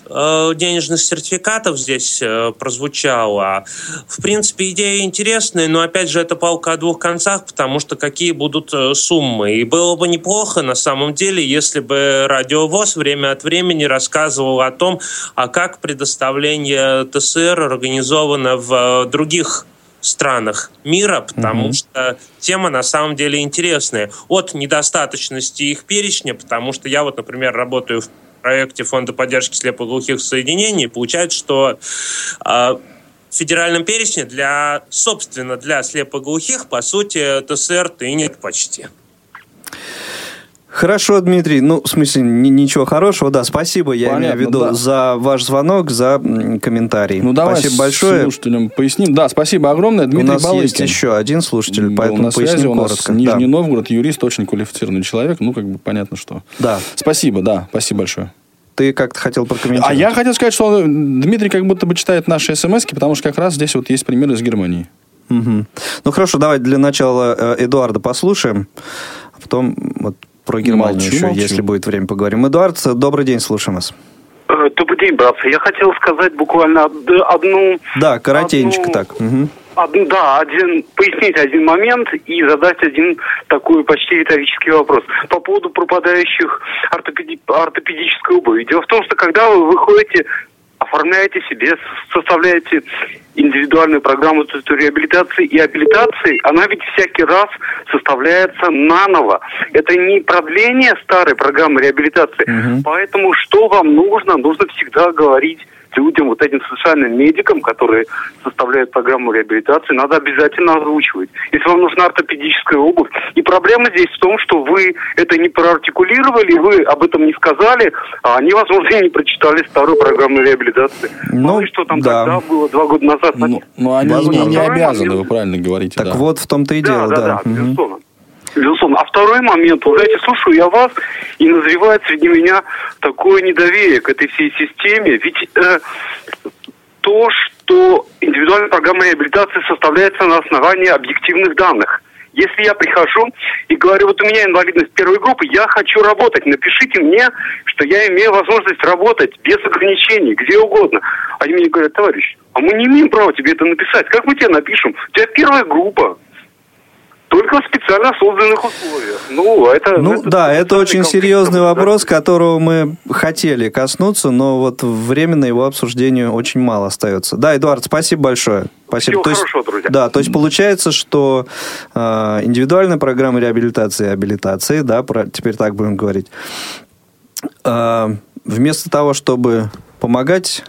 э, денежных сертификатов, здесь э, прозвучало. В принципе, идея интересная, но опять же это палка о двух концах, потому что какие будут э, суммы. И было бы неплохо на самом деле, если бы радиовоз время от времени рассказывал о том, а как предоставление ТСР организовано в э, других странах мира, потому Мгм. что тема на самом деле интересная. От недостаточности их перечня, потому что я вот, например, работаю в проекте Фонда поддержки слепоглухих соединений, получается, что а, в федеральном перечне для, собственно, для слепоглухих, по сути, ТСР-то и нет почти. Хорошо, Дмитрий. Ну, в смысле, ни- ничего хорошего. Да, спасибо, я Понятно, имею в виду, да. за ваш звонок, за комментарий. Ну, давай спасибо большое. слушателям поясним. Да, спасибо огромное. Дмитрий У нас Балыкин. есть еще один слушатель, поэтому на связи поясним у нас коротко. Нижний Да. Новгород, юрист, очень квалифицированный человек. Ну, как бы понятно, что. Да. Спасибо, да, спасибо большое. Ты как-то хотел прокомментировать. А я хотел сказать, что Дмитрий как будто бы читает наши смс потому что как раз здесь вот есть пример из Германии. Мгм. Ну хорошо, давай для начала э, Эдуарда послушаем, а потом вот про Германию Молчу, еще, молчу. если будет время, поговорим. Эдуард, добрый день, слушаем вас. Э, Добрый день, братцы. Я хотел сказать буквально од- одну... Да, коротенько одну- так. Мгм. Од- да, один, пояснить один момент и задать один такой почти риторический вопрос. По поводу пропадающих ортопеди- ортопедической обуви. Дело в том, что когда вы выходите, оформляете себе, составляете индивидуальную программу реабилитации и абилитации, она ведь всякий раз составляется наново. Это не продление старой программы реабилитации. Поэтому что вам нужно? Нужно всегда говорить людям, вот этим социальным медикам, которые составляют программу реабилитации, надо обязательно озвучивать. Если вам нужна ортопедическая обувь. И проблема здесь в том, что вы это не проартикулировали, вы об этом не сказали, а они, возможно, и не прочитали старую программу реабилитации. Ну, и что там да. тогда было два года назад? Ну, ну, они Возможно. не, не обязаны, вы правильно говорите. Так да. вот, в том-то и дело, да, да. да, Мгм. безусловно. Безусловно. А второй момент, вы знаете, слушаю я вас, и назревает среди меня такое недоверие к этой всей системе. Ведь э, то, что индивидуальная программа реабилитации составляется на основании объективных данных. Если я прихожу и говорю, вот у меня инвалидность первой группы, я хочу работать, напишите мне, что я имею возможность работать без ограничений, где угодно. Они мне говорят, товарищ, а мы не имеем права тебе это написать. Как мы тебе напишем? У тебя первая группа. Только в специально созданных условиях. Ну, это... Ну это да, это очень серьезный да. вопрос, которого мы хотели коснуться, но вот временно его обсуждению очень мало остается. Да, Эдуард, спасибо большое. Спасибо. Всего хорошего, друзья. Да, то есть получается, что э, индивидуальная программа реабилитации и абилитации, да, про- теперь так будем говорить, э, вместо того, чтобы помогать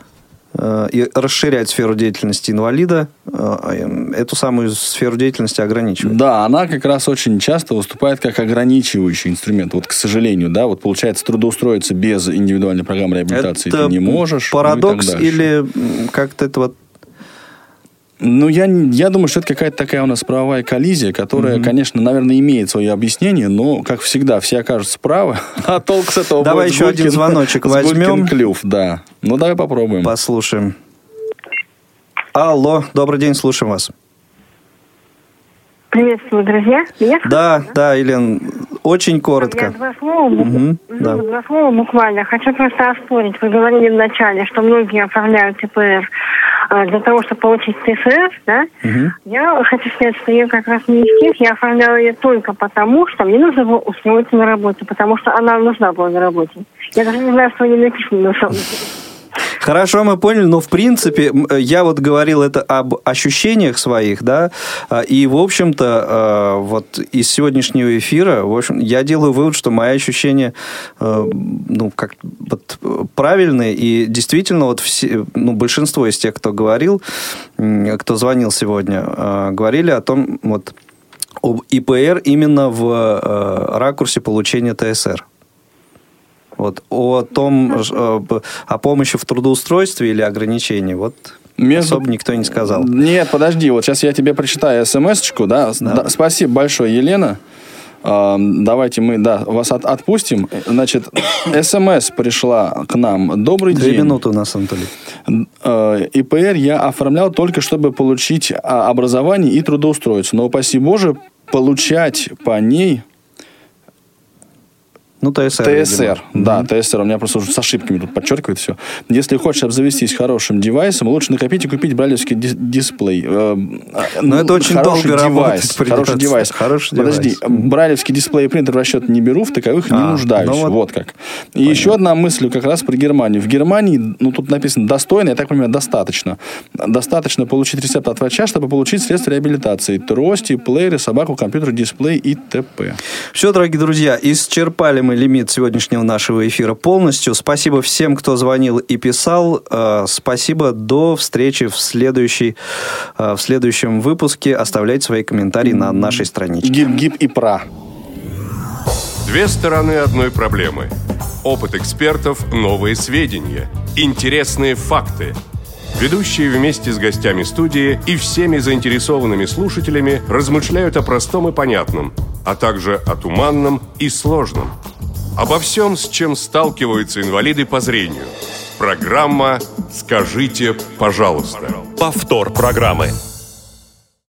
и расширять сферу деятельности инвалида, э, эту самую сферу деятельности ограничивает. Да, она как раз очень часто выступает как ограничивающий инструмент. Вот, к сожалению, да, вот получается, трудоустроиться без индивидуальной программы реабилитации Это ты не можешь. ну Парадокс дальше. или как-то это вот Ну, я, я думаю, что это какая-то такая у нас правовая коллизия, которая, конечно, наверное, имеет свое объяснение, но, как всегда, все окажутся правы, [LAUGHS] а толк с этого Давай еще один звоночек возьмем. клюв, да. Ну, давай попробуем. послушаем. Алло, добрый день, слушаем вас. Приветствую, друзья. Меня Да, да, Елен, очень Я коротко. два слова, ну, да. два слова буквально. Хочу просто оспорить. Вы говорили вначале, что многие оформляют ТПР э, для того, чтобы получить ТСР, да? Мгм. Я хочу сказать, что я как раз не из тех, я оформляла ее только потому, что мне нужно было устроиться на работу, потому что она нужна была на работе. Я даже не знаю, что они написаны на самом деле. Хорошо, мы поняли, но в принципе э, я вот говорил это об ощущениях своих, да, а, и в общем-то э, вот из сегодняшнего эфира, в общем, я делаю вывод, что мои ощущения, э, ну как вот э, правильные и действительно вот все, ну большинство из тех, кто говорил, кто звонил сегодня, э, говорили о том вот об ИПР именно в ракурсе получения ТСР. Вот о том, э, о помощи в трудоустройстве или ограничении, вот Между- особо никто не сказал. Нет, подожди, вот сейчас я тебе прочитаю смс-очку, да? Да, Спасибо большое, Елена. А, Давайте мы, да, вас от- отпустим. Значит, [COUGHS] смс пришла к нам. Добрый Две день. минуты у нас, Анатолий. Э, ИПР я оформлял только, чтобы получить а, образование и трудоустроиться. Но, упаси Боже, получать по ней Ну, ТСР. ТСР, да, ТСР. У меня просто уже с ошибками тут подчеркивает все. Если хочешь обзавестись хорошим девайсом, лучше накопить и купить брайлевский дис- дисплей. Э, Но это очень долго девайс, работать придется. Хороший девайс. Хороший Подожди, девайс. брайлевский дисплей и принтер в расчет не беру, в таковых не А, нуждаюсь. ну вот. вот. как. И еще одна мысль как раз про Германию. В Германии, ну тут написано достойно, я так понимаю, достаточно. Достаточно получить рецепт от врача, чтобы получить средства реабилитации. Трости, плееры, собаку, компьютер, дисплей и т.п. Все, дорогие друзья, исчерпали мы лимит сегодняшнего нашего эфира полностью. Спасибо всем, кто звонил и писал. Э, Спасибо. До встречи в, следующей, э, в следующем выпуске. Оставляйте свои комментарии на нашей страничке. Гип-гип и пра. Две стороны одной проблемы. Опыт экспертов, новые сведения, интересные факты. Ведущие вместе с гостями студии и всеми заинтересованными слушателями размышляют о простом и понятном, а также о туманном и сложном. Обо всем, с чем сталкиваются инвалиды по зрению. Программа «Скажите, пожалуйста». Повтор программы.